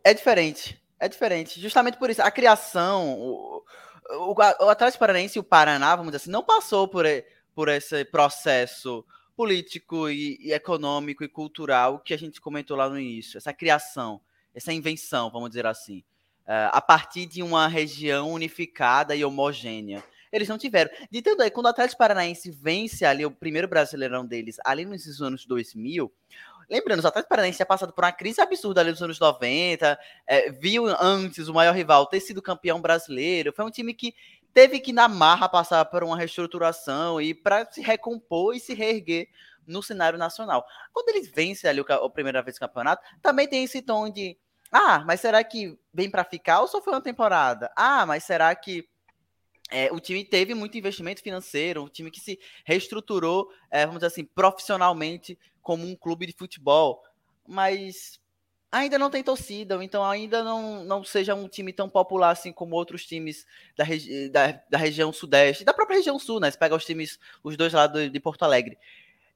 É diferente. É diferente. Justamente por isso. A criação, o, o, o Atlético Paranaense e o Paraná, vamos dizer assim, não passou por, por esse processo político e, e, econômico e cultural que a gente comentou lá no início. Essa criação, essa invenção, vamos dizer assim. Uh, a partir de uma região unificada e homogênea. Eles não tiveram. De tanto aí, quando o Atlético Paranaense vence ali o primeiro brasileirão deles, ali nos anos 2000, Lembrando, o Atlético Paranaense tinha passado por uma crise absurda ali nos anos 90, é, viu antes o maior rival ter sido campeão brasileiro. Foi um time que teve que, na marra, passar por uma reestruturação e para se recompor e se reerguer no cenário nacional. Quando eles vencem ali o, a primeira vez o campeonato, também tem esse tom de ah, mas será que vem para ficar ou só foi uma temporada? Ah, mas será que é, o time teve muito investimento financeiro, um time que se reestruturou, é, vamos dizer assim, profissionalmente como um clube de futebol, mas ainda não tem torcida, então ainda não, não seja um time tão popular assim como outros times da, regi da, da região sudeste, da própria região sul, né? Você pega os times, os dois lados de Porto Alegre.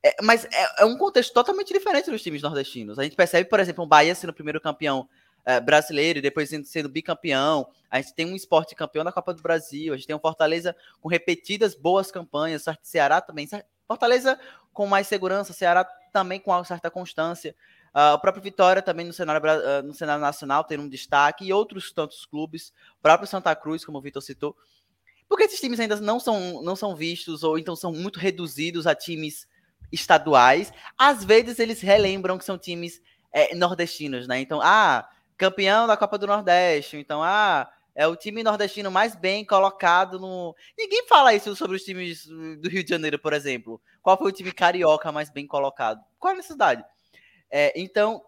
É, mas é, é, um contexto totalmente diferente dos times nordestinos. A gente percebe, por exemplo, o Bahia sendo o primeiro campeão é, brasileiro e depois sendo bicampeão. A gente tem um esporte campeão da Copa do Brasil. A gente tem um Fortaleza com repetidas boas campanhas. Ceará também. Fortaleza com mais segurança, Ceará também com uma certa constância. Uh, o próprio Vitória também no cenário, uh, no cenário nacional tem um destaque, e outros tantos clubes, o próprio Santa Cruz, como o Vitor citou. Porque esses times ainda não são, não são vistos, ou então são muito reduzidos a times estaduais. Às vezes eles relembram que são times é, nordestinos, né? Então, ah, campeão da Copa do Nordeste. Então, ah, é o time nordestino mais bem colocado no. Ninguém fala isso sobre os times do Rio de Janeiro, por exemplo. Qual foi o time carioca mais bem colocado? Qual a necessidade? É, então,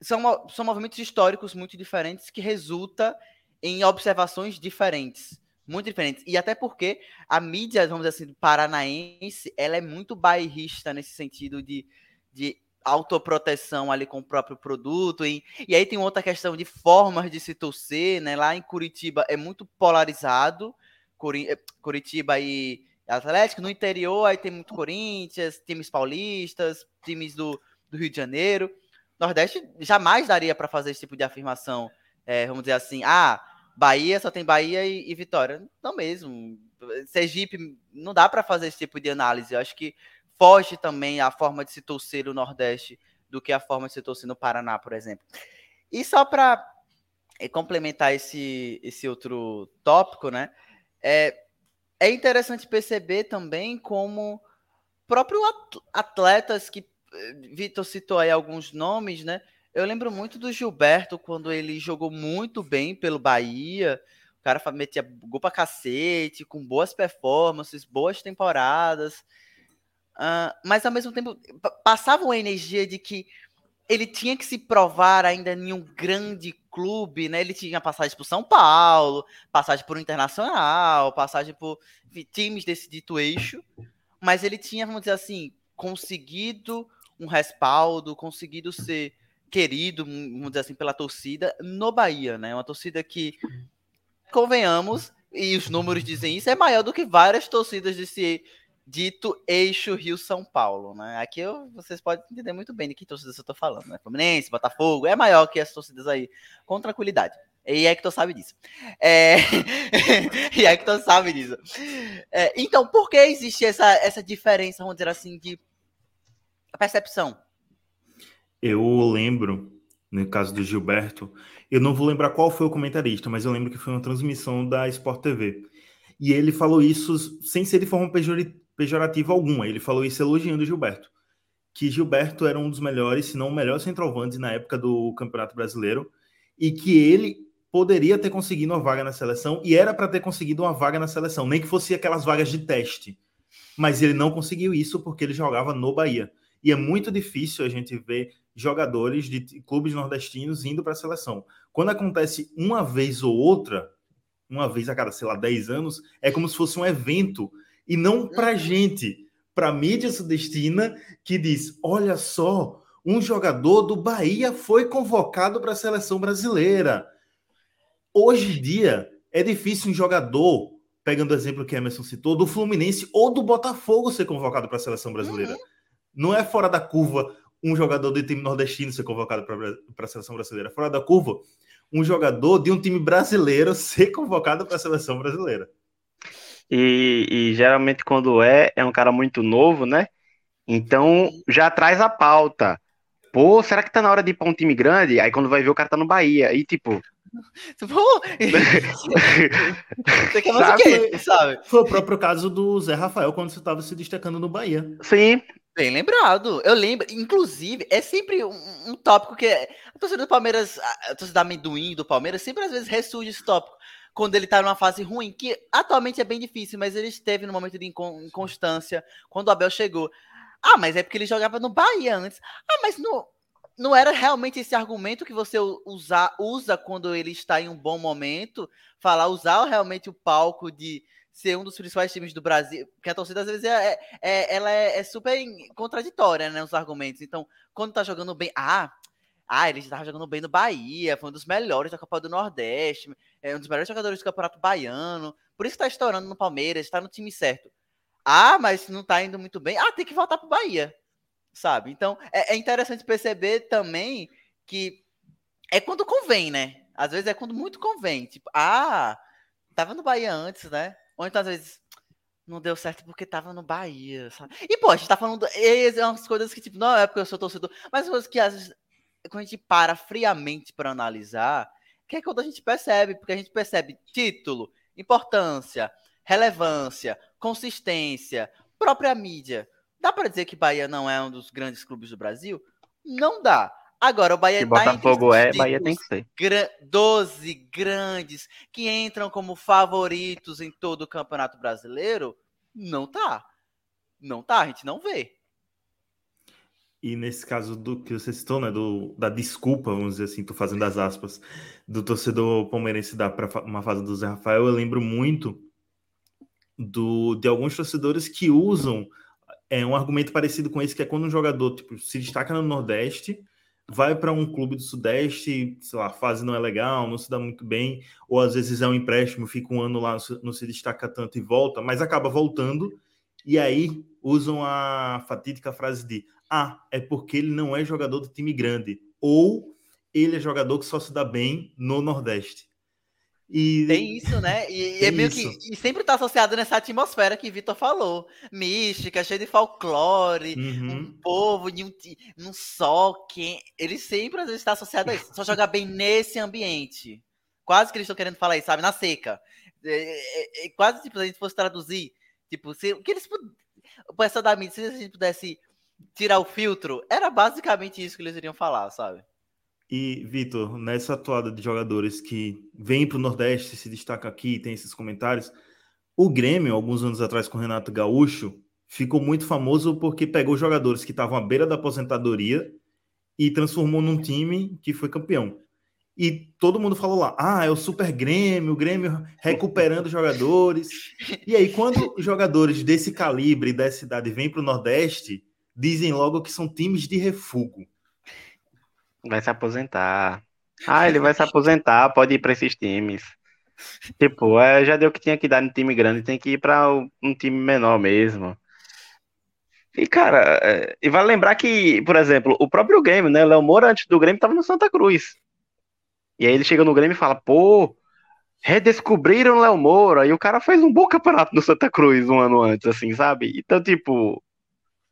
são, são movimentos históricos muito diferentes que resulta em observações diferentes. Muito diferentes. E até porque a mídia, vamos dizer assim, paranaense, ela é muito bairrista nesse sentido de, de autoproteção ali com o próprio produto. E, e aí tem outra questão de formas de se torcer, né? Lá em Curitiba é muito polarizado. Eh, Curitiba e Atlético. No interior aí tem muito Corinthians, times paulistas, times do, do Rio de Janeiro. Nordeste jamais daria para fazer esse tipo de afirmação. É, vamos dizer assim, ah, Bahia só tem Bahia e, e Vitória. Não mesmo. Sergipe, não dá para fazer esse tipo de análise. Eu acho que foge também a forma de se torcer o Nordeste do que a forma de se torcer no Paraná, por exemplo. E só para eh, complementar esse, esse outro tópico, né? É, é interessante perceber também como próprios atletas que eh, Vitor citou aí alguns nomes, né? Eu lembro muito do Gilberto quando ele jogou muito bem pelo Bahia. O cara metia gol pra cacete, com boas performances, boas temporadas. Uh, mas ao mesmo tempo passava uma energia de que ele tinha que se provar ainda em um grande clube, né? Ele tinha passagem por São Paulo, passagem por Internacional, passagem por times desse dito eixo, mas ele tinha, vamos dizer assim, conseguido um respaldo, conseguido ser querido, vamos dizer assim, pela torcida no Bahia, né? Uma torcida que, convenhamos, e os números dizem isso, é maior do que várias torcidas desse dito eixo Rio-São Paulo, né? Aqui eu, vocês podem entender muito bem de que torcidas eu tô falando, né? Fluminense, Botafogo, é maior que as torcidas aí, com tranquilidade. E é que tu sabe disso. É... e é que tu sabe disso. É, então, por que existe essa, essa diferença, vamos dizer assim, de percepção? Eu lembro, no caso do Gilberto, eu não vou lembrar qual foi o comentarista, mas eu lembro que foi uma transmissão da Sport TV. E ele falou isso sem ser de forma pejorativa alguma. Ele falou isso elogiando o Gilberto. Que Gilberto era um dos melhores, se não o melhor centroavante na época do Campeonato Brasileiro. E que ele poderia ter conseguido uma vaga na seleção e era para ter conseguido uma vaga na seleção, nem que fosse aquelas vagas de teste. Mas ele não conseguiu isso porque ele jogava no Bahia. E é muito difícil a gente ver jogadores de clubes nordestinos indo para a seleção. Quando acontece uma vez ou outra, uma vez a cada, sei lá, 10 anos, é como se fosse um evento. E não para gente, para mídia sudestina, que diz: olha só, um jogador do Bahia foi convocado para a seleção brasileira. Hoje em dia, é difícil um jogador, pegando o exemplo que Emerson citou, do Fluminense ou do Botafogo ser convocado para a seleção brasileira. Uhum. Não é fora da curva um jogador do time nordestino ser convocado para a seleção brasileira. Fora da curva, um jogador de um time brasileiro ser convocado para a seleção brasileira. E, e, geralmente quando é, é um cara muito novo, né? Então já traz a pauta. Pô, será que tá na hora de ir pra um time grande? Aí quando vai ver o cara tá no Bahia. E tipo. você quer mais sabe? o quê, sabe? Foi o próprio caso do Zé Rafael quando você estava se destacando no Bahia. Sim. Bem lembrado. Eu lembro. Inclusive, é sempre um, um tópico que a torcida do Palmeiras, a torcida amendoim do Palmeiras, sempre às vezes ressurge esse tópico quando ele tá numa fase ruim, que atualmente é bem difícil, mas ele esteve no momento de inconstância quando o Abel chegou. Ah, mas é porque ele jogava no Bahia antes. Ah, mas no, não era realmente esse argumento que você usa, usa quando ele está em um bom momento, falar, usar realmente o palco de ser um dos principais times do Brasil, porque a torcida às vezes é, é, é ela é, é, super contraditória, né, os argumentos. Então, quando tá jogando bem, ah, ah, ele estava jogando bem no Bahia, foi um dos melhores da Copa do Nordeste, é um dos melhores jogadores do Campeonato Baiano, por isso está estourando no Palmeiras, está no time certo. Ah, mas não está indo muito bem. Ah, tem que voltar pro Bahia sabe? Então é, é interessante perceber também que é quando convém, né? Às vezes é quando muito convém. Tipo, ah, tava no Bahia antes, né? Ou então às vezes não deu certo porque tava no Bahia, sabe? E pô, a gente tá falando. É umas coisas que, tipo, não é porque eu sou torcedor, mas coisas que às vezes, quando a gente para friamente para analisar, que é quando a gente percebe, porque a gente percebe título, importância, relevância, consistência, própria mídia. Dá para dizer que Bahia não é um dos grandes clubes do Brasil? Não dá. Agora, o Bahia tá Botafogo é, Bahia tem que ser. Gra 12 grandes que entram como favoritos em todo o Campeonato Brasileiro? Não tá. Não tá, a gente não vê. E nesse caso do que você citou, né, do, da desculpa, vamos dizer assim, tô fazendo as aspas, do torcedor palmeirense dar para uma fase do Zé Rafael, eu lembro muito do, de alguns torcedores que usam é um argumento parecido com esse, que é quando um jogador tipo, se destaca no Nordeste, vai para um clube do Sudeste, sei lá, a fase não é legal, não se dá muito bem, ou às vezes é um empréstimo, fica um ano lá, não se destaca tanto e volta, mas acaba voltando, e aí usam a fatídica frase de ah, é porque ele não é jogador do time grande, ou ele é jogador que só se dá bem no Nordeste. E... Tem isso, né? E, é meio isso. que. E sempre tá associado nessa atmosfera que Vitor falou. Mística, cheia de folclore, uhum. um povo de um, um só. Que... Ele sempre às vezes está associado a isso. Só jogar bem nesse ambiente. Quase que eles estão querendo falar isso, sabe? Na seca. É, é, é, quase tipo, se a gente fosse traduzir. Tipo, se, o que eles. O pessoal da mídia, se a gente pudesse tirar o filtro, era basicamente isso que eles iriam falar, sabe? E, Vitor, nessa atuada de jogadores que vêm para o Nordeste, se destaca aqui, tem esses comentários, o Grêmio, alguns anos atrás com o Renato Gaúcho, ficou muito famoso porque pegou jogadores que estavam à beira da aposentadoria e transformou num time que foi campeão. E todo mundo falou lá, ah, é o Super Grêmio, o Grêmio recuperando jogadores. E aí, quando jogadores desse calibre, dessa idade, vêm para o Nordeste, dizem logo que são times de refúgio. Vai se aposentar. Ah, ele vai se aposentar, pode ir para esses times. Tipo, é, já deu o que tinha que dar no time grande, tem que ir para um time menor mesmo. E, cara, é, e vale lembrar que, por exemplo, o próprio Grêmio, né? Léo Moura, antes do Grêmio, tava no Santa Cruz. E aí ele chega no Grêmio e fala, pô, redescobriram Léo Moura. E o cara fez um bom campeonato no Santa Cruz um ano antes, assim, sabe? Então, tipo,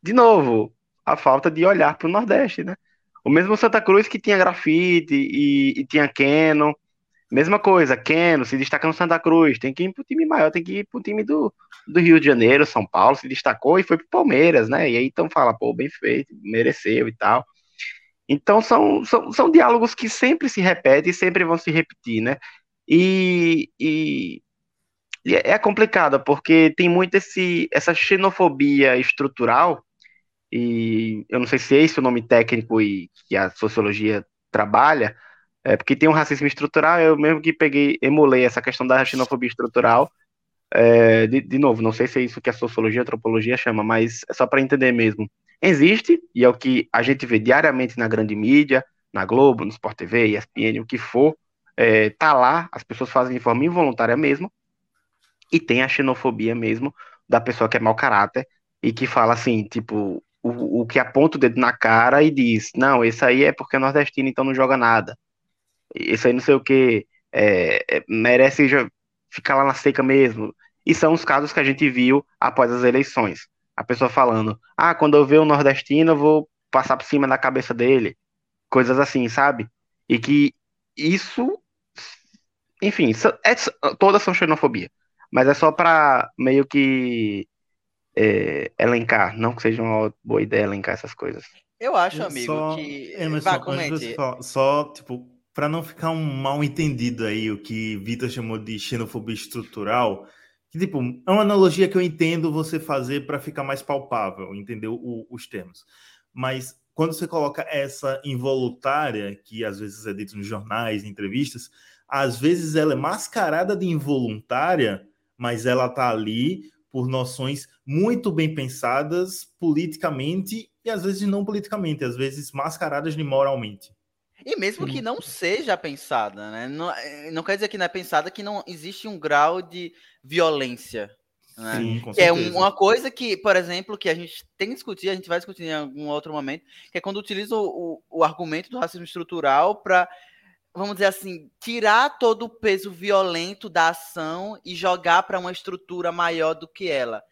de novo, a falta de olhar pro Nordeste, né? O mesmo Santa Cruz que tinha grafite e, e tinha Keno. Mesma coisa, Keno se destaca no Santa Cruz, tem que ir pro time maior, tem que ir pro time do, do Rio de Janeiro, São Paulo, se destacou e foi pro Palmeiras, né? E aí então fala, pô, bem feito, mereceu e tal. Então são, são, são diálogos que sempre se repetem e sempre vão se repetir, né? E, e, e é complicado, porque tem muito esse, essa xenofobia estrutural e eu não sei se é esse o nome técnico e que a sociologia trabalha, é, porque tem um racismo estrutural, eu mesmo que peguei, emulei essa questão da xenofobia estrutural, é, de, de, novo, não sei se é isso que a sociologia, a antropologia chama, mas é só para entender mesmo. Existe, e é o que a gente vê diariamente na grande mídia, na Globo, no Sport TV, ESPN, o que for, é, tá lá, as pessoas fazem de forma involuntária mesmo, e tem a xenofobia mesmo da pessoa que é mau caráter e que fala assim, tipo, o, o que aponta o dedo na cara e diz: não, esse aí é porque é nordestino, então não joga nada. isso aí não sei o que, é, é, merece ficar lá na seca mesmo. E são os casos que a gente viu após as eleições. A pessoa falando, ah, quando eu ver o nordestino, eu vou passar por cima da cabeça dele. Coisas assim, sabe? E que isso, enfim, é, todas são xenofobia. Mas é só para meio que é, elencar, não que seja uma boa ideia elencar essas coisas. Eu acho, amigo, só, que. Emerson, Vá, comente. Só, só, tipo, para não ficar um mal entendido aí, o que Vitor chamou de xenofobia estrutural, que, tipo, é uma analogia que eu entendo você fazer para ficar mais palpável, entendeu? O, os termos. Mas quando você coloca essa involuntária, que às vezes é dito nos jornais, em entrevistas, às vezes ela é mascarada de involuntária, mas ela tá ali por noções muito bem pensadas politicamente e às vezes não politicamente, às vezes mascaradas de moralmente. E mesmo que não seja pensada, né? Não, eh, não quer dizer que não é pensada que não existe um grau de violência. Né? Sim, com é uma coisa que, por exemplo, que a gente tem que discutir, a gente vai discutir em algum outro momento, que é quando utiliza o, o, o argumento do racismo estrutural para vamos dizer assim, tirar todo o peso violento da ação e jogar para uma estrutura maior do que ela.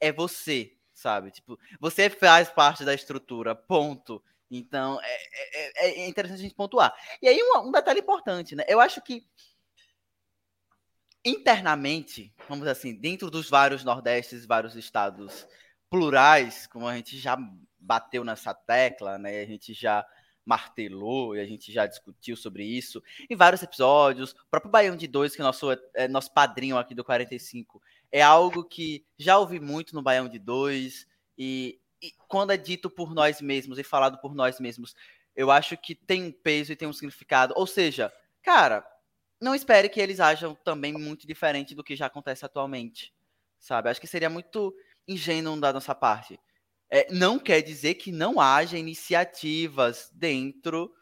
É você, sabe? Tipo, você faz parte da estrutura, ponto. Então, é, é, é, é interessante a gente pontuar. E aí, um, um, detalhe importante, né? Eu acho que internamente, vamos dizer assim, dentro dos vários Nordestes, vários estados plurais, como a gente já bateu nessa tecla, né? A gente já martelou e a gente já discutiu sobre isso em vários episódios. O próprio Baião de Dois, que é nosso, é nosso padrinho aqui do 45, é algo que já ouvi muito no Baião de Dois. E, e quando é dito por nós mesmos e falado por nós mesmos, eu acho que tem um peso e tem um significado. Ou seja, cara, não espere que eles ajam também muito diferente do que já acontece atualmente. Sabe? Acho que seria muito ingênuo da nossa parte. É, não quer dizer que não haja iniciativas dentro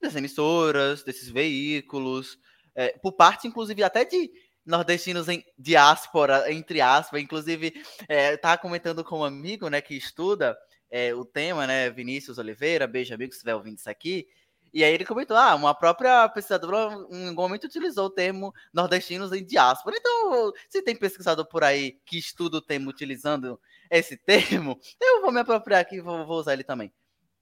das emissoras, desses veículos, é, por parte, inclusive, até de nordestinos em diáspora, entre aspas. Inclusive, é, comentando com um amigo né, que estuda é, o tema, né, Vinícius Oliveira, beijo amigo se estiver ouvindo isso aqui. E aí ele comentou, ah, uma própria pesquisadora em algum momento utilizou o termo nordestinos em diáspora. Então, se tem pesquisador por aí que estuda o tema utilizando esse termo, eu vou me apropriar aqui e vou, vou, usar ele também.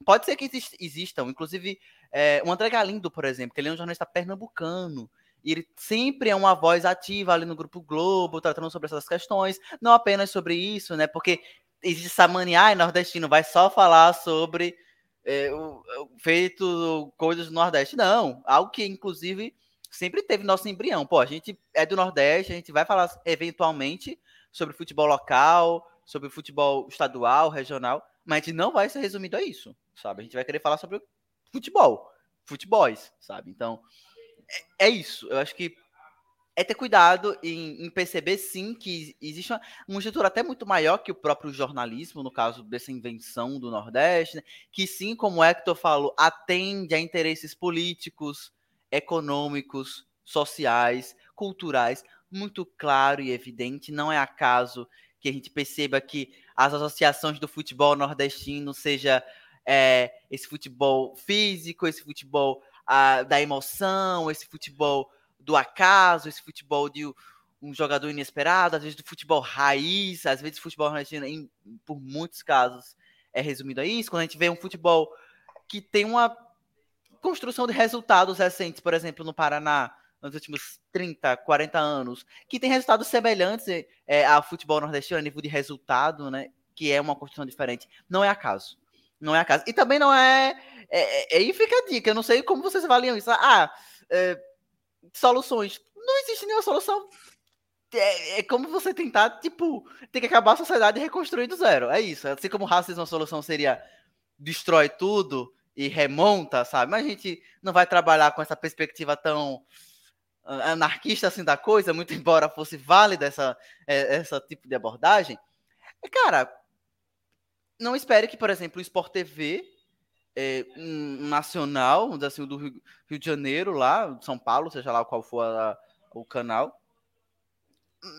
Pode ser que existam, inclusive, é, o André Galindo, por exemplo, que ele é um jornalista pernambucano, e ele sempre é uma voz ativa ali no Grupo Globo, tratando sobre essas questões, não apenas sobre isso, né, porque existe essa mania, ah, nordestino vai só falar sobre é, o, o, feito coisas do Nordeste. Não, algo que inclusive sempre teve nosso embrião. Pô, a gente é do Nordeste, a gente vai falar eventualmente sobre futebol local, sobre futebol estadual, regional, mas a gente não vai ser resumido a isso, sabe? A gente vai querer falar sobre futebol, futebols, sabe? Então, é, é isso. Eu acho que é ter cuidado em, em perceber, sim, que existe uma, uma, estrutura até muito maior que o próprio jornalismo, no caso dessa invenção do Nordeste, né? que sim, como o Hector falou, atende a interesses políticos, econômicos, sociais, culturais, muito claro e evidente. Não é acaso que a gente perceba que as associações do futebol nordestino seja é, esse futebol físico, esse futebol ah, da emoção, esse futebol do acaso, esse futebol de um jogador inesperado, às vezes do futebol raiz, às vezes futebol argentino, em, por muitos casos, é resumido a isso. Quando a gente vê um futebol que tem uma construção de resultados recentes, por exemplo, no Paraná, nos últimos 30, 40 anos, que tem resultados semelhantes é, ao futebol nordestino, a nível de resultado, né? Que é uma construção diferente. Não é acaso. Não é acaso. E também não é. é, é aí fica a dica. Eu não sei como vocês avaliam isso. Ah, é, soluções. Não existe nenhuma solução. É, é, como você tentar, tipo, tem que acabar a sociedade e reconstruir do zero. É isso. Assim como o racismo, a solução seria destrói tudo e remonta, sabe? Mas a gente não vai trabalhar com essa perspectiva tão anarquista assim da coisa, muito embora fosse válida essa, é, essa tipo de abordagem. Cara, não espere que, por exemplo, o Sport TV é, um nacional, assim, do Rio, Rio, de Janeiro, lá, São Paulo, seja lá qual for a, o canal,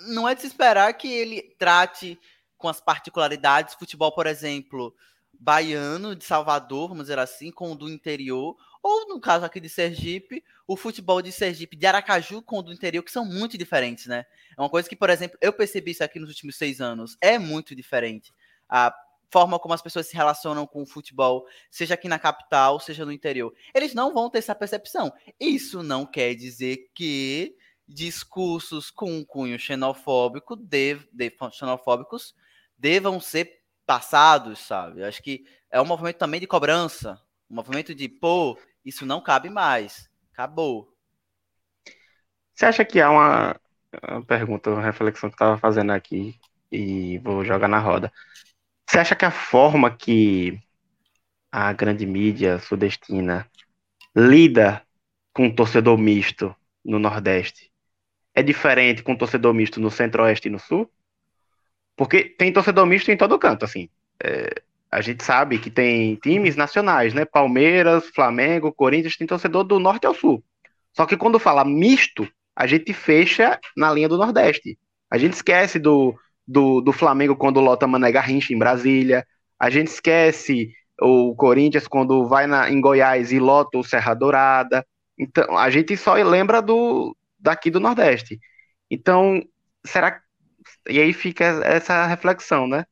não é de se esperar que ele trate com as particularidades futebol, por exemplo, baiano de Salvador, vamos dizer assim, com o do interior, ou no caso aqui de Sergipe, o futebol de Sergipe, de Aracaju com o do interior, que são muito diferentes, né? É uma coisa que, por exemplo, eu percebi isso aqui nos últimos seis anos, é muito diferente. A forma como as pessoas se relacionam com o futebol, seja aqui na capital, seja no interior. Eles não vão ter essa percepção. Isso não quer dizer que discursos com um cunho xenofóbico de, xenofóbicos devam ser passados, sabe? Eu acho que é um movimento também de cobrança, um movimento de, pô, isso não cabe mais. Acabou. Você acha que há uma, uma pergunta, uma reflexão que eu estava fazendo aqui e vou jogar na roda. Você acha que a forma que a grande mídia sudestina lida com o torcedor misto no Nordeste é diferente com torcedor misto no Centro-Oeste e no Sul? Porque tem torcedor misto em todo canto, assim. É, a gente sabe que tem times nacionais, né? Palmeiras, Flamengo, Corinthians, tem torcedor do norte ao sul. Só que quando fala misto, a gente fecha na linha do Nordeste. A gente esquece do, do, do Flamengo quando lota Mané Garrincha em Brasília. A gente esquece o Corinthians quando vai na, em Goiás e lota o Serra Dourada. Então, a gente só lembra do daqui do Nordeste. Então, será e aí fica essa reflexão, né?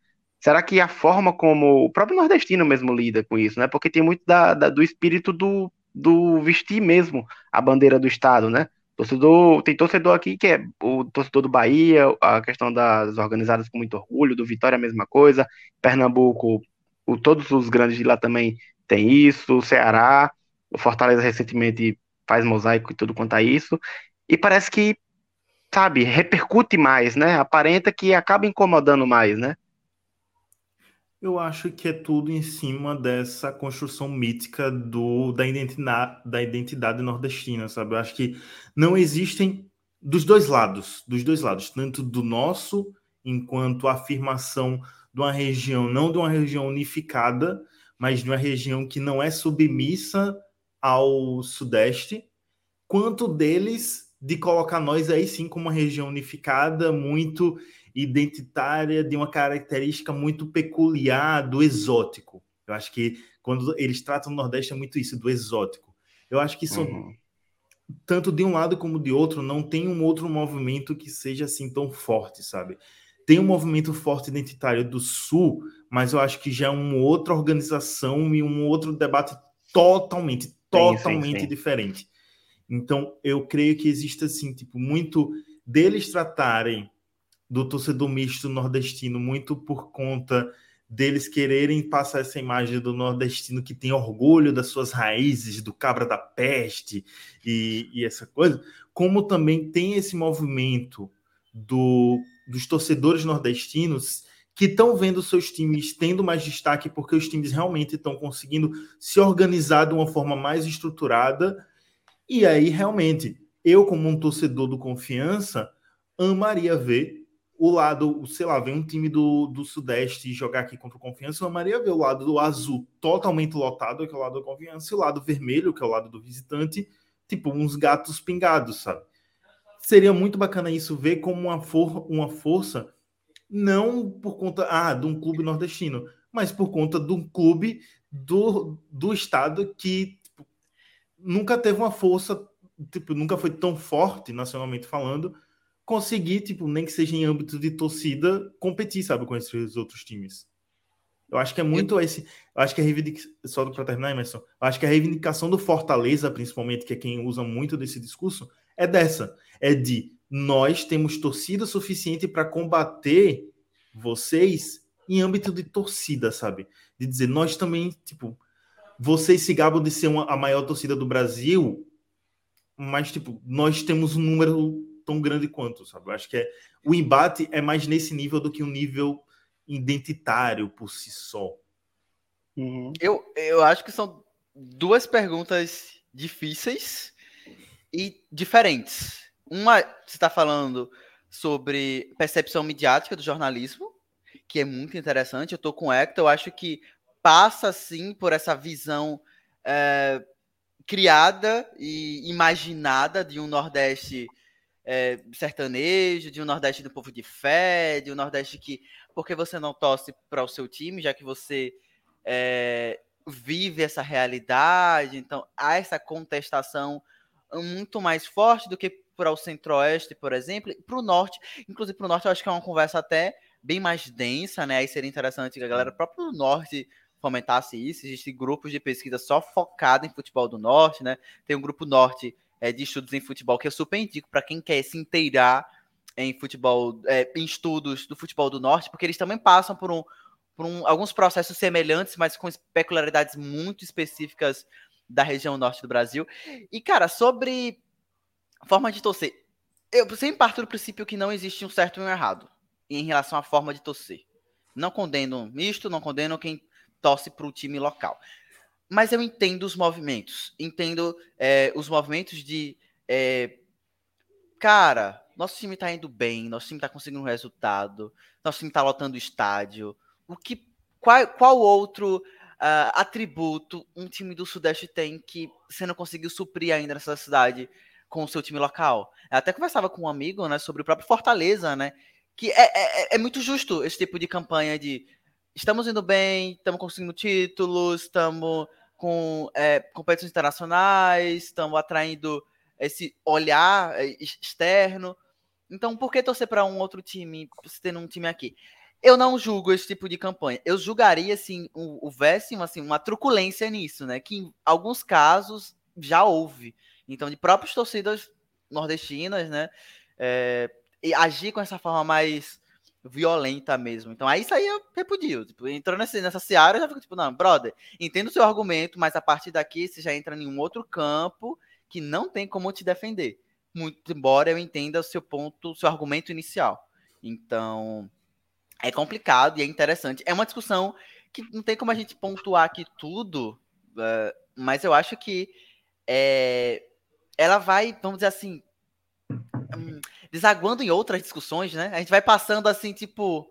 Será que a forma como o próprio nordestino mesmo lida com isso, né? Porque tem muito da, da, do espírito do, do vestir mesmo a bandeira do Estado, né? Torcedor, tem torcedor aqui que é o torcedor do Bahia, a questão das organizadas com muito orgulho, do Vitória a mesma coisa, Pernambuco, o, todos os grandes de lá também tem isso, o Ceará, o Fortaleza recentemente faz mosaico e tudo quanto a isso, e parece que, sabe, repercute mais, né? Aparenta que acaba incomodando mais, né? Eu acho que é tudo em cima dessa construção mítica do, da, identidade, da identidade nordestina, sabe? Eu acho que não existem dos dois lados, dos dois lados, tanto do nosso, enquanto afirmação de uma região, não de uma região unificada, mas de uma região que não é submissa ao Sudeste, quanto deles de colocar nós aí sim como uma região unificada, muito identitária de uma característica muito peculiar do exótico. Eu acho que quando eles tratam o Nordeste é muito isso, do exótico. Eu acho que são uhum. tanto de um lado como de outro, não tem um outro movimento que seja assim tão forte, sabe? Tem um movimento forte identitário do Sul, mas eu acho que já é uma outra organização e um outro debate totalmente, totalmente sim, sim, sim. diferente. Então, eu creio que existe assim, tipo, muito deles tratarem do torcedor misto nordestino, muito por conta deles quererem passar essa imagem do nordestino que tem orgulho das suas raízes, do cabra da peste e, e essa coisa, como também tem esse movimento do, dos torcedores nordestinos que estão vendo seus times tendo mais destaque porque os times realmente estão conseguindo se organizar de uma forma mais estruturada. E aí, realmente, eu, como um torcedor do confiança, amaria ver o lado, sei lá, vem um time do, do Sudeste jogar aqui contra o Confiança, eu amaria ver o lado do azul totalmente lotado, que é o lado do Confiança, e o lado vermelho, que é o lado do visitante, tipo uns gatos pingados, sabe? Seria muito bacana isso, ver como uma, for, uma força, não por conta ah, de um clube nordestino, mas por conta de um clube do, do estado que tipo, nunca teve uma força, tipo, nunca foi tão forte, nacionalmente falando, conseguir, tipo, nem que seja em âmbito de torcida, competir, sabe, com esses outros times. Eu acho que é muito esse. Eu acho que a reivindicação. Só para terminar, Emerson. Eu acho que a reivindicação do Fortaleza, principalmente, que é quem usa muito desse discurso, é dessa. É de nós temos torcida suficiente para combater vocês em âmbito de torcida, sabe? De dizer, nós também, tipo, vocês se gabam de ser uma, a maior torcida do Brasil, mas, tipo, nós temos um número tão grande quanto, sabe? Eu acho que é, o embate é mais nesse nível do que um nível identitário por si só. Uhum. Eu, eu acho que são duas perguntas difíceis e diferentes. Uma, você está falando sobre percepção midiática do jornalismo, que é muito interessante. Eu estou com o Hector, eu acho que passa, sim, por essa visão é, criada e imaginada de um Nordeste é, sertanejo, de um Nordeste do povo de fé, de um Nordeste que. Porque você não torce para o seu time, já que você é, vive essa realidade, então há essa contestação muito mais forte do que para o centro-oeste, por exemplo, para o norte. Inclusive, para o norte, eu acho que é uma conversa até bem mais densa, né? Aí seria interessante que a galera próprio do norte fomentasse isso. Existem grupos de pesquisa só focado em futebol do norte, né? Tem um grupo norte é, de estudos em futebol que eu super indico para quem quer se inteirar em futebol, é, em estudos do futebol do norte, porque eles também passam por, um, por um, alguns processos semelhantes, mas com peculiaridades muito específicas da região norte do Brasil. E, cara, sobre forma de torcer, eu sempre parto do princípio que não existe um certo e um errado em relação à forma de torcer. Não condeno isto, não condeno quem torce para o time local. Mas eu entendo os movimentos. Entendo é, os movimentos de. É, cara, nosso time está indo bem, nosso time está conseguindo um resultado, nosso time está lotando o estádio. O que, qual, qual outro uh, atributo um time do Sudeste tem que você não conseguiu suprir ainda nessa cidade com o seu time local? Eu até conversava com um amigo né, sobre o próprio Fortaleza, né? Que é, é, é muito justo esse tipo de campanha de estamos indo bem, estamos conseguindo títulos, estamos com é, competições internacionais, estamos atraindo esse olhar é, externo. Então, por que torcer para um outro time, se tendo um time aqui? Eu não julgo esse tipo de campanha. Eu julgaria, assim, o Véssimo, assim, uma truculência nisso, né? Que em alguns casos já houve. Então, de próprias torcidas nordestinas, né? É, e agir com essa forma mais violenta mesmo. Então aí isso aí eu repudio. Tipo, entrou nessa, nessa seara, eu já fico tipo, não, brother, entendo o seu argumento, mas a partir daqui você já entra em um outro campo que não tem como te defender. Muito embora eu entenda o seu ponto, o seu argumento inicial. Então, é complicado e é interessante. É uma discussão que não tem como a gente pontuar aqui tudo, uh, mas eu acho que é, ela vai, vamos dizer assim, desaguando em outras discussões, né? A gente vai passando assim, tipo,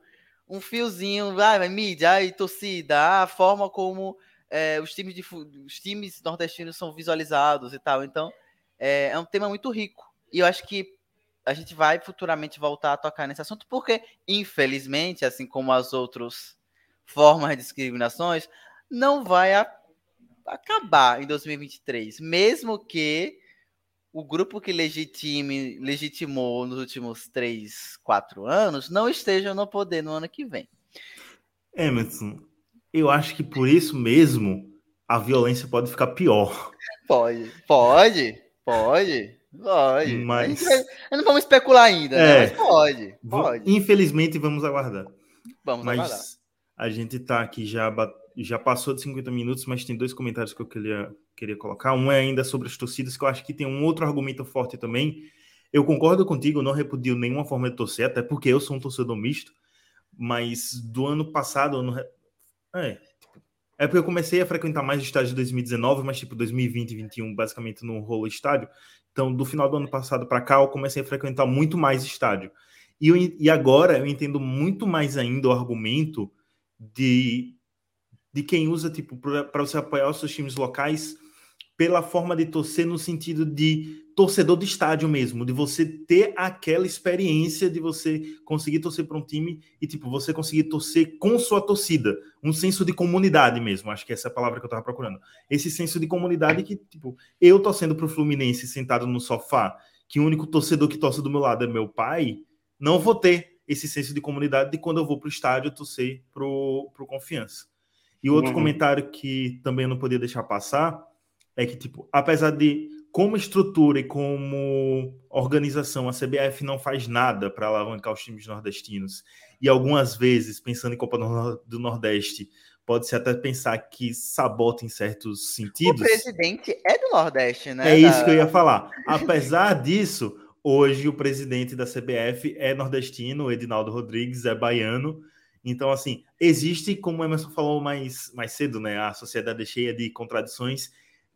um fiozinho, ah, mídia, aí torcida, a forma como é, os, times de, os times nordestinos são visualizados e tal. Então, é, é um tema muito rico. E eu acho que a gente vai futuramente voltar a tocar nesse assunto, porque, infelizmente, assim como as outras formas de discriminações, não vai a, acabar em 2023, mesmo que o grupo que legitime, legitimou nos últimos três, quatro anos não esteja no poder no ano que vem. Emerson, eu acho que por isso mesmo a violência pode ficar pior. Pode, pode, pode, pode. Mas não vamos especular ainda, né? é, né? mas pode, pode. Infelizmente vamos aguardar. Vamos mas aguardar. A gente está aqui já já passou de 50 minutos, mas tem dois comentários que eu queria, queria colocar. Um é ainda sobre as torcidas, que eu acho que tem um outro argumento forte também. Eu concordo contigo, não repudio nenhuma forma de torcer, até porque eu sou um torcedor misto, mas do ano passado, ano... é, é porque eu comecei a frequentar mais estádio de 2019, mas tipo 2020 e 2021 basicamente não rolou estádio. Então, do final do ano passado para cá, eu comecei a frequentar muito mais estádio. E, eu, e agora eu entendo muito mais ainda o argumento de de quem usa tipo para você apoiar os seus times locais pela forma de torcer no sentido de torcedor de estádio mesmo, de você ter aquela experiência de você conseguir torcer para um time e tipo você conseguir torcer com sua torcida, um senso de comunidade mesmo, acho que essa é a palavra que eu estava procurando. Esse senso de comunidade que tipo, eu torcendo para o Fluminense sentado no sofá, que o único torcedor que torce do meu lado é meu pai, não vou ter esse senso de comunidade de quando eu vou para o estádio torcer para o Confiança. E outro uhum. comentário que também não podia deixar passar é que, tipo, apesar de como estrutura e como organização a CBF não faz nada para alavancar os times nordestinos, e algumas vezes, pensando em Copa do Nordeste, pode-se até pensar que sabota em certos sentidos. O presidente é do Nordeste, né? É isso que eu ia falar. Apesar disso, hoje o presidente da CBF é nordestino, o Edinaldo Rodrigues é baiano, então, assim, existe, como o Emerson falou mais, mais cedo, né? A sociedade é cheia de contradições.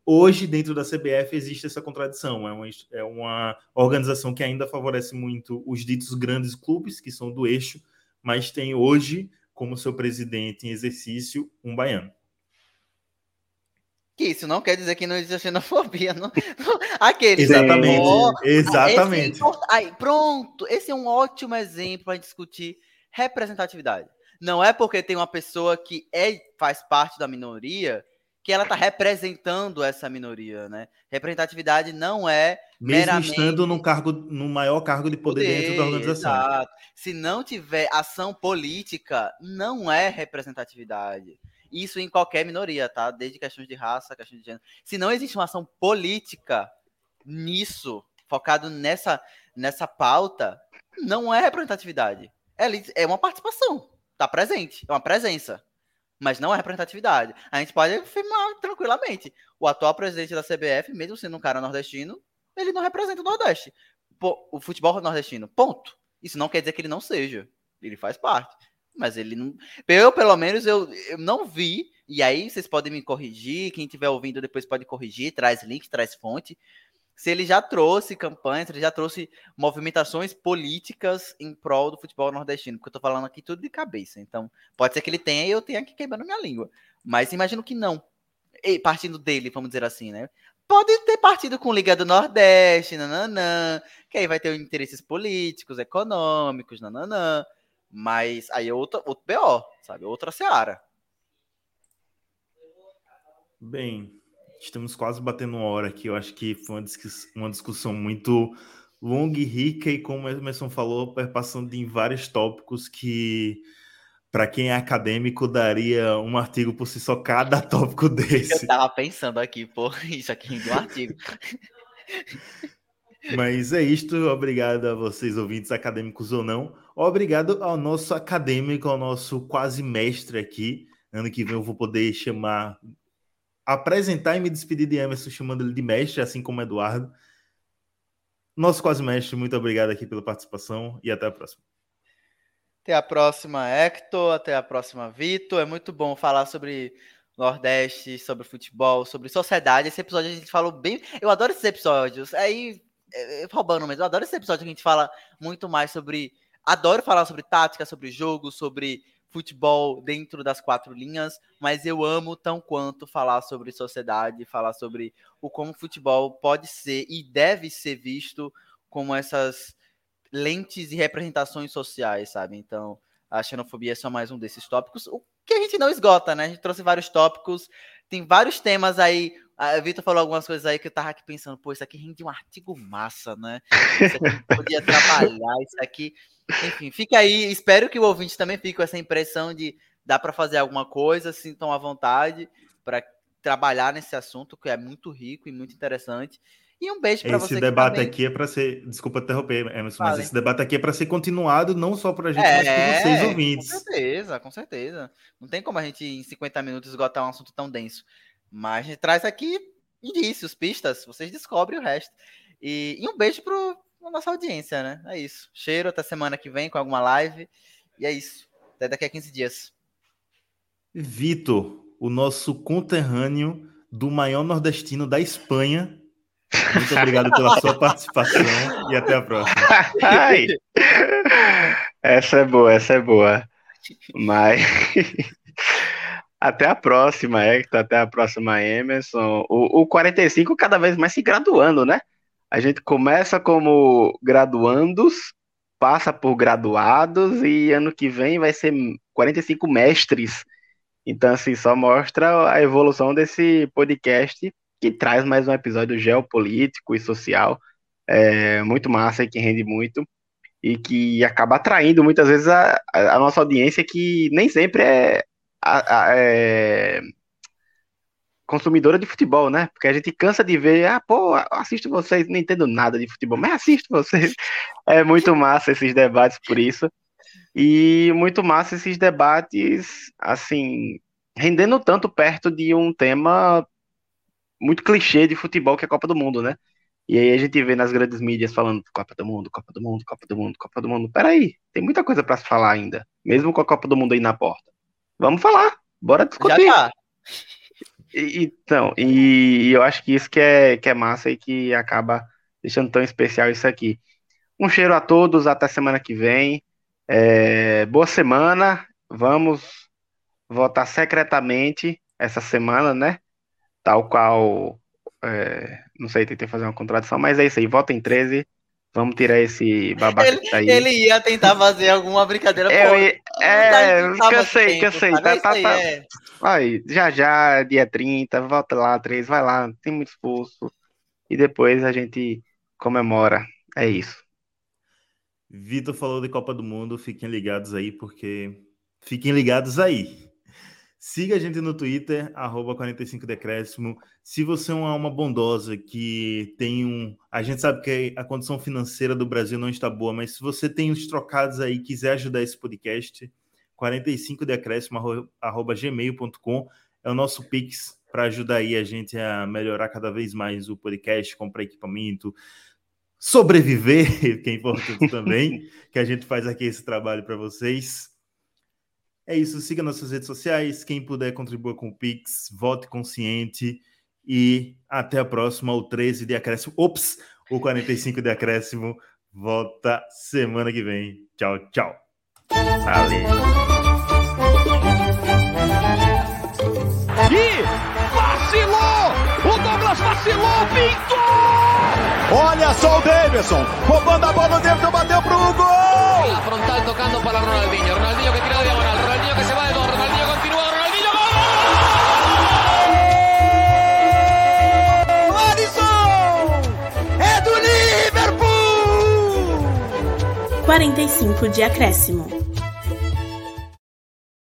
Hoje, dentro da CBF, existe essa contradição. É uma, é uma organização que ainda favorece muito os ditos grandes clubes, que são do eixo, mas tem hoje, como seu presidente em exercício, um baiano. Que isso não quer dizer que não existe xenofobia. Não, aqueles. Exatamente. Oh, exatamente. Esse, aí, pronto. Esse é um ótimo exemplo para discutir representatividade. Não é porque tem uma pessoa que é, faz parte da minoria que ela está representando essa minoria, né? Representatividade não é Mesmo meramente... estando no cargo, no maior cargo de poder, poder dentro da organização. Exato. Se não tiver ação política, não é representatividade. Isso em qualquer minoria, tá? Desde questões de raça, questões de gênero. Se não existe uma ação política nisso, focado nessa, nessa pauta, não é representatividade. É, é uma participação. Tá presente. É uma presença mas não é representatividade. A gente pode afirmar tranquilamente. O atual presidente da CBF, mesmo sendo um cara nordestino, ele não representa o Nordeste. O futebol nordestino. Ponto. Isso não quer dizer que ele não seja. Ele faz parte. Mas ele não. Eu, pelo menos, eu, eu não vi. E aí vocês podem me corrigir. Quem estiver ouvindo depois pode corrigir. Traz link, traz fonte se ele já trouxe campanhas, ele já trouxe movimentações políticas em prol do futebol nordestino, porque eu tô falando aqui tudo de cabeça. Então, pode ser que ele tenha e eu tenha aqui queimando minha língua. Mas imagino que não. E, partindo dele, vamos dizer assim, né? Pode ter partido com Liga do Nordeste, nananã, que aí vai ter interesses políticos, econômicos, nananã. Mas aí é outro, outro BO, sabe? Outra seara. Bem, Estamos quase batendo uma hora aqui. Eu acho que foi uma, uma discussão muito longa e rica, e como o Emerson falou, passando em vários tópicos que, para quem é acadêmico, daria um artigo por si só cada tópico desse. Eu tava pensando aqui, pô, isso aqui do artigo. Mas é isto. Obrigado a vocês, ouvintes acadêmicos ou não. Obrigado ao nosso acadêmico, ao nosso quase mestre aqui. Ano que vem eu vou poder chamar apresentar e me despedir de Emerson chamando ele de mestre, assim como Eduardo. Nosso quase mestre, muito obrigado aqui pela participação e até a próxima. Até a próxima, Hector. Até a próxima, Vitor. É muito bom falar sobre Nordeste, sobre futebol, sobre sociedade. Esse episódio a gente falou bem. Eu adoro esses episódios. Aí, é, é, roubando mesmo, eu adoro esse episódio que a gente fala muito mais sobre. Adoro falar sobre tática, sobre jogo, sobre futebol dentro das quatro linhas, mas eu amo tão quanto falar sobre sociedade, falar sobre o como o futebol pode ser e deve ser visto como essas lentes e representações sociais, sabe? Então, a xenofobia é só mais um desses tópicos, o que a gente não esgota, né? A gente trouxe vários tópicos, tem vários temas aí. A Vitor falou algumas coisas aí que eu tava aqui pensando, pô, isso aqui rende um artigo massa, né? Isso aqui podia trabalhar, isso aqui enfim, fica aí. Espero que o ouvinte também fique com essa impressão de dá para fazer alguma coisa, sintam à vontade para trabalhar nesse assunto que é muito rico e muito interessante. E um beijo para você. Esse debate também... aqui é para ser. Desculpa interromper, Emerson, mas esse debate aqui é para ser continuado não só para a gente, é, mas para vocês ouvintes. Com certeza, com certeza. Não tem como a gente em 50 minutos esgotar um assunto tão denso. Mas a gente traz aqui indícios, pistas, vocês descobrem o resto. E, e um beijo pro, a nossa audiência, né? É isso. Cheiro até semana que vem com alguma live. E é isso. Até daqui a 15 dias. Vitor, o nosso conterrâneo do maior nordestino da Espanha. Muito obrigado pela sua participação e até a próxima. Ai, essa é boa, essa é boa. Mas até a próxima, Hector, até a próxima, Emerson. O, o 45 cada vez mais se graduando, né? A gente começa como graduandos, passa por graduados e ano que vem vai ser 45 mestres. Então, assim, só mostra a evolução desse podcast que traz mais um episódio geopolítico e social é, muito massa e que rende muito e que acaba atraindo muitas vezes a, a nossa audiência que nem sempre é, a, a, é consumidora de futebol, né? Porque a gente cansa de ver, ah, pô, assisto vocês, não entendo nada de futebol, mas assisto vocês. É muito massa esses debates por isso. E muito massa esses debates, assim, rendendo tanto perto de um tema muito clichê de futebol que é a Copa do Mundo, né? E aí a gente vê nas grandes mídias falando Copa do Mundo, Copa do Mundo, Copa do Mundo, Copa do Mundo. Peraí, tem muita coisa para se falar ainda, mesmo com a Copa do Mundo aí na porta. Vamos falar, bora discutir. Já tá. Então, e eu acho que isso que é, que é massa e que acaba deixando tão especial isso aqui. Um cheiro a todos, até semana que vem. É, boa semana. Vamos votar secretamente essa semana, né? Tal qual. É, não sei, tentei fazer uma contradição, mas é isso aí. Votem 13, Vamos tirar esse babaca Ele, que tá aí. ele ia tentar fazer alguma brincadeira. Eu pô, ia- não é, tá- cansei, tempo, cansei, tá- É tá- tá. é. Vai, já já, dia 30, volta lá, 3, vai lá, tem muito esforço. E depois a gente comemora. É isso. Vitor falou de Copa do Mundo, fiquem ligados aí, porque. Fiquem ligados aí. Siga a gente no Twitter, arroba 45decréscimo. Se você é uma alma bondosa que tem um. A gente sabe que a condição financeira do Brasil não está boa, mas se você tem uns trocados aí e quiser ajudar esse podcast, 45decréscimo, arro- arroba gmail.com é o nosso Pix para ajudar aí a gente a melhorar cada vez mais o podcast, comprar equipamento, sobreviver, que é importante também, que a gente faz aqui esse trabalho para vocês. É isso, siga nossas redes sociais, quem puder contribua com o Pix, vote consciente e até a próxima, o 13 de acréscimo. Ops, o 45 de acréscimo volta semana que vem. Tchau, tchau. Valeu. E vacilou! O Douglas vacilou, pintou! Olha só o Davidson. Roubando a bola, o Davidson bateu pro gol. Frontal tocando para Ronaldinho. Ronaldinho que tira de diagonal. Que se va de dos. Ronaldinho continúa. Ronaldinho. ¡Gol! Alisson! É do Liverpool! 45 de acréscimo.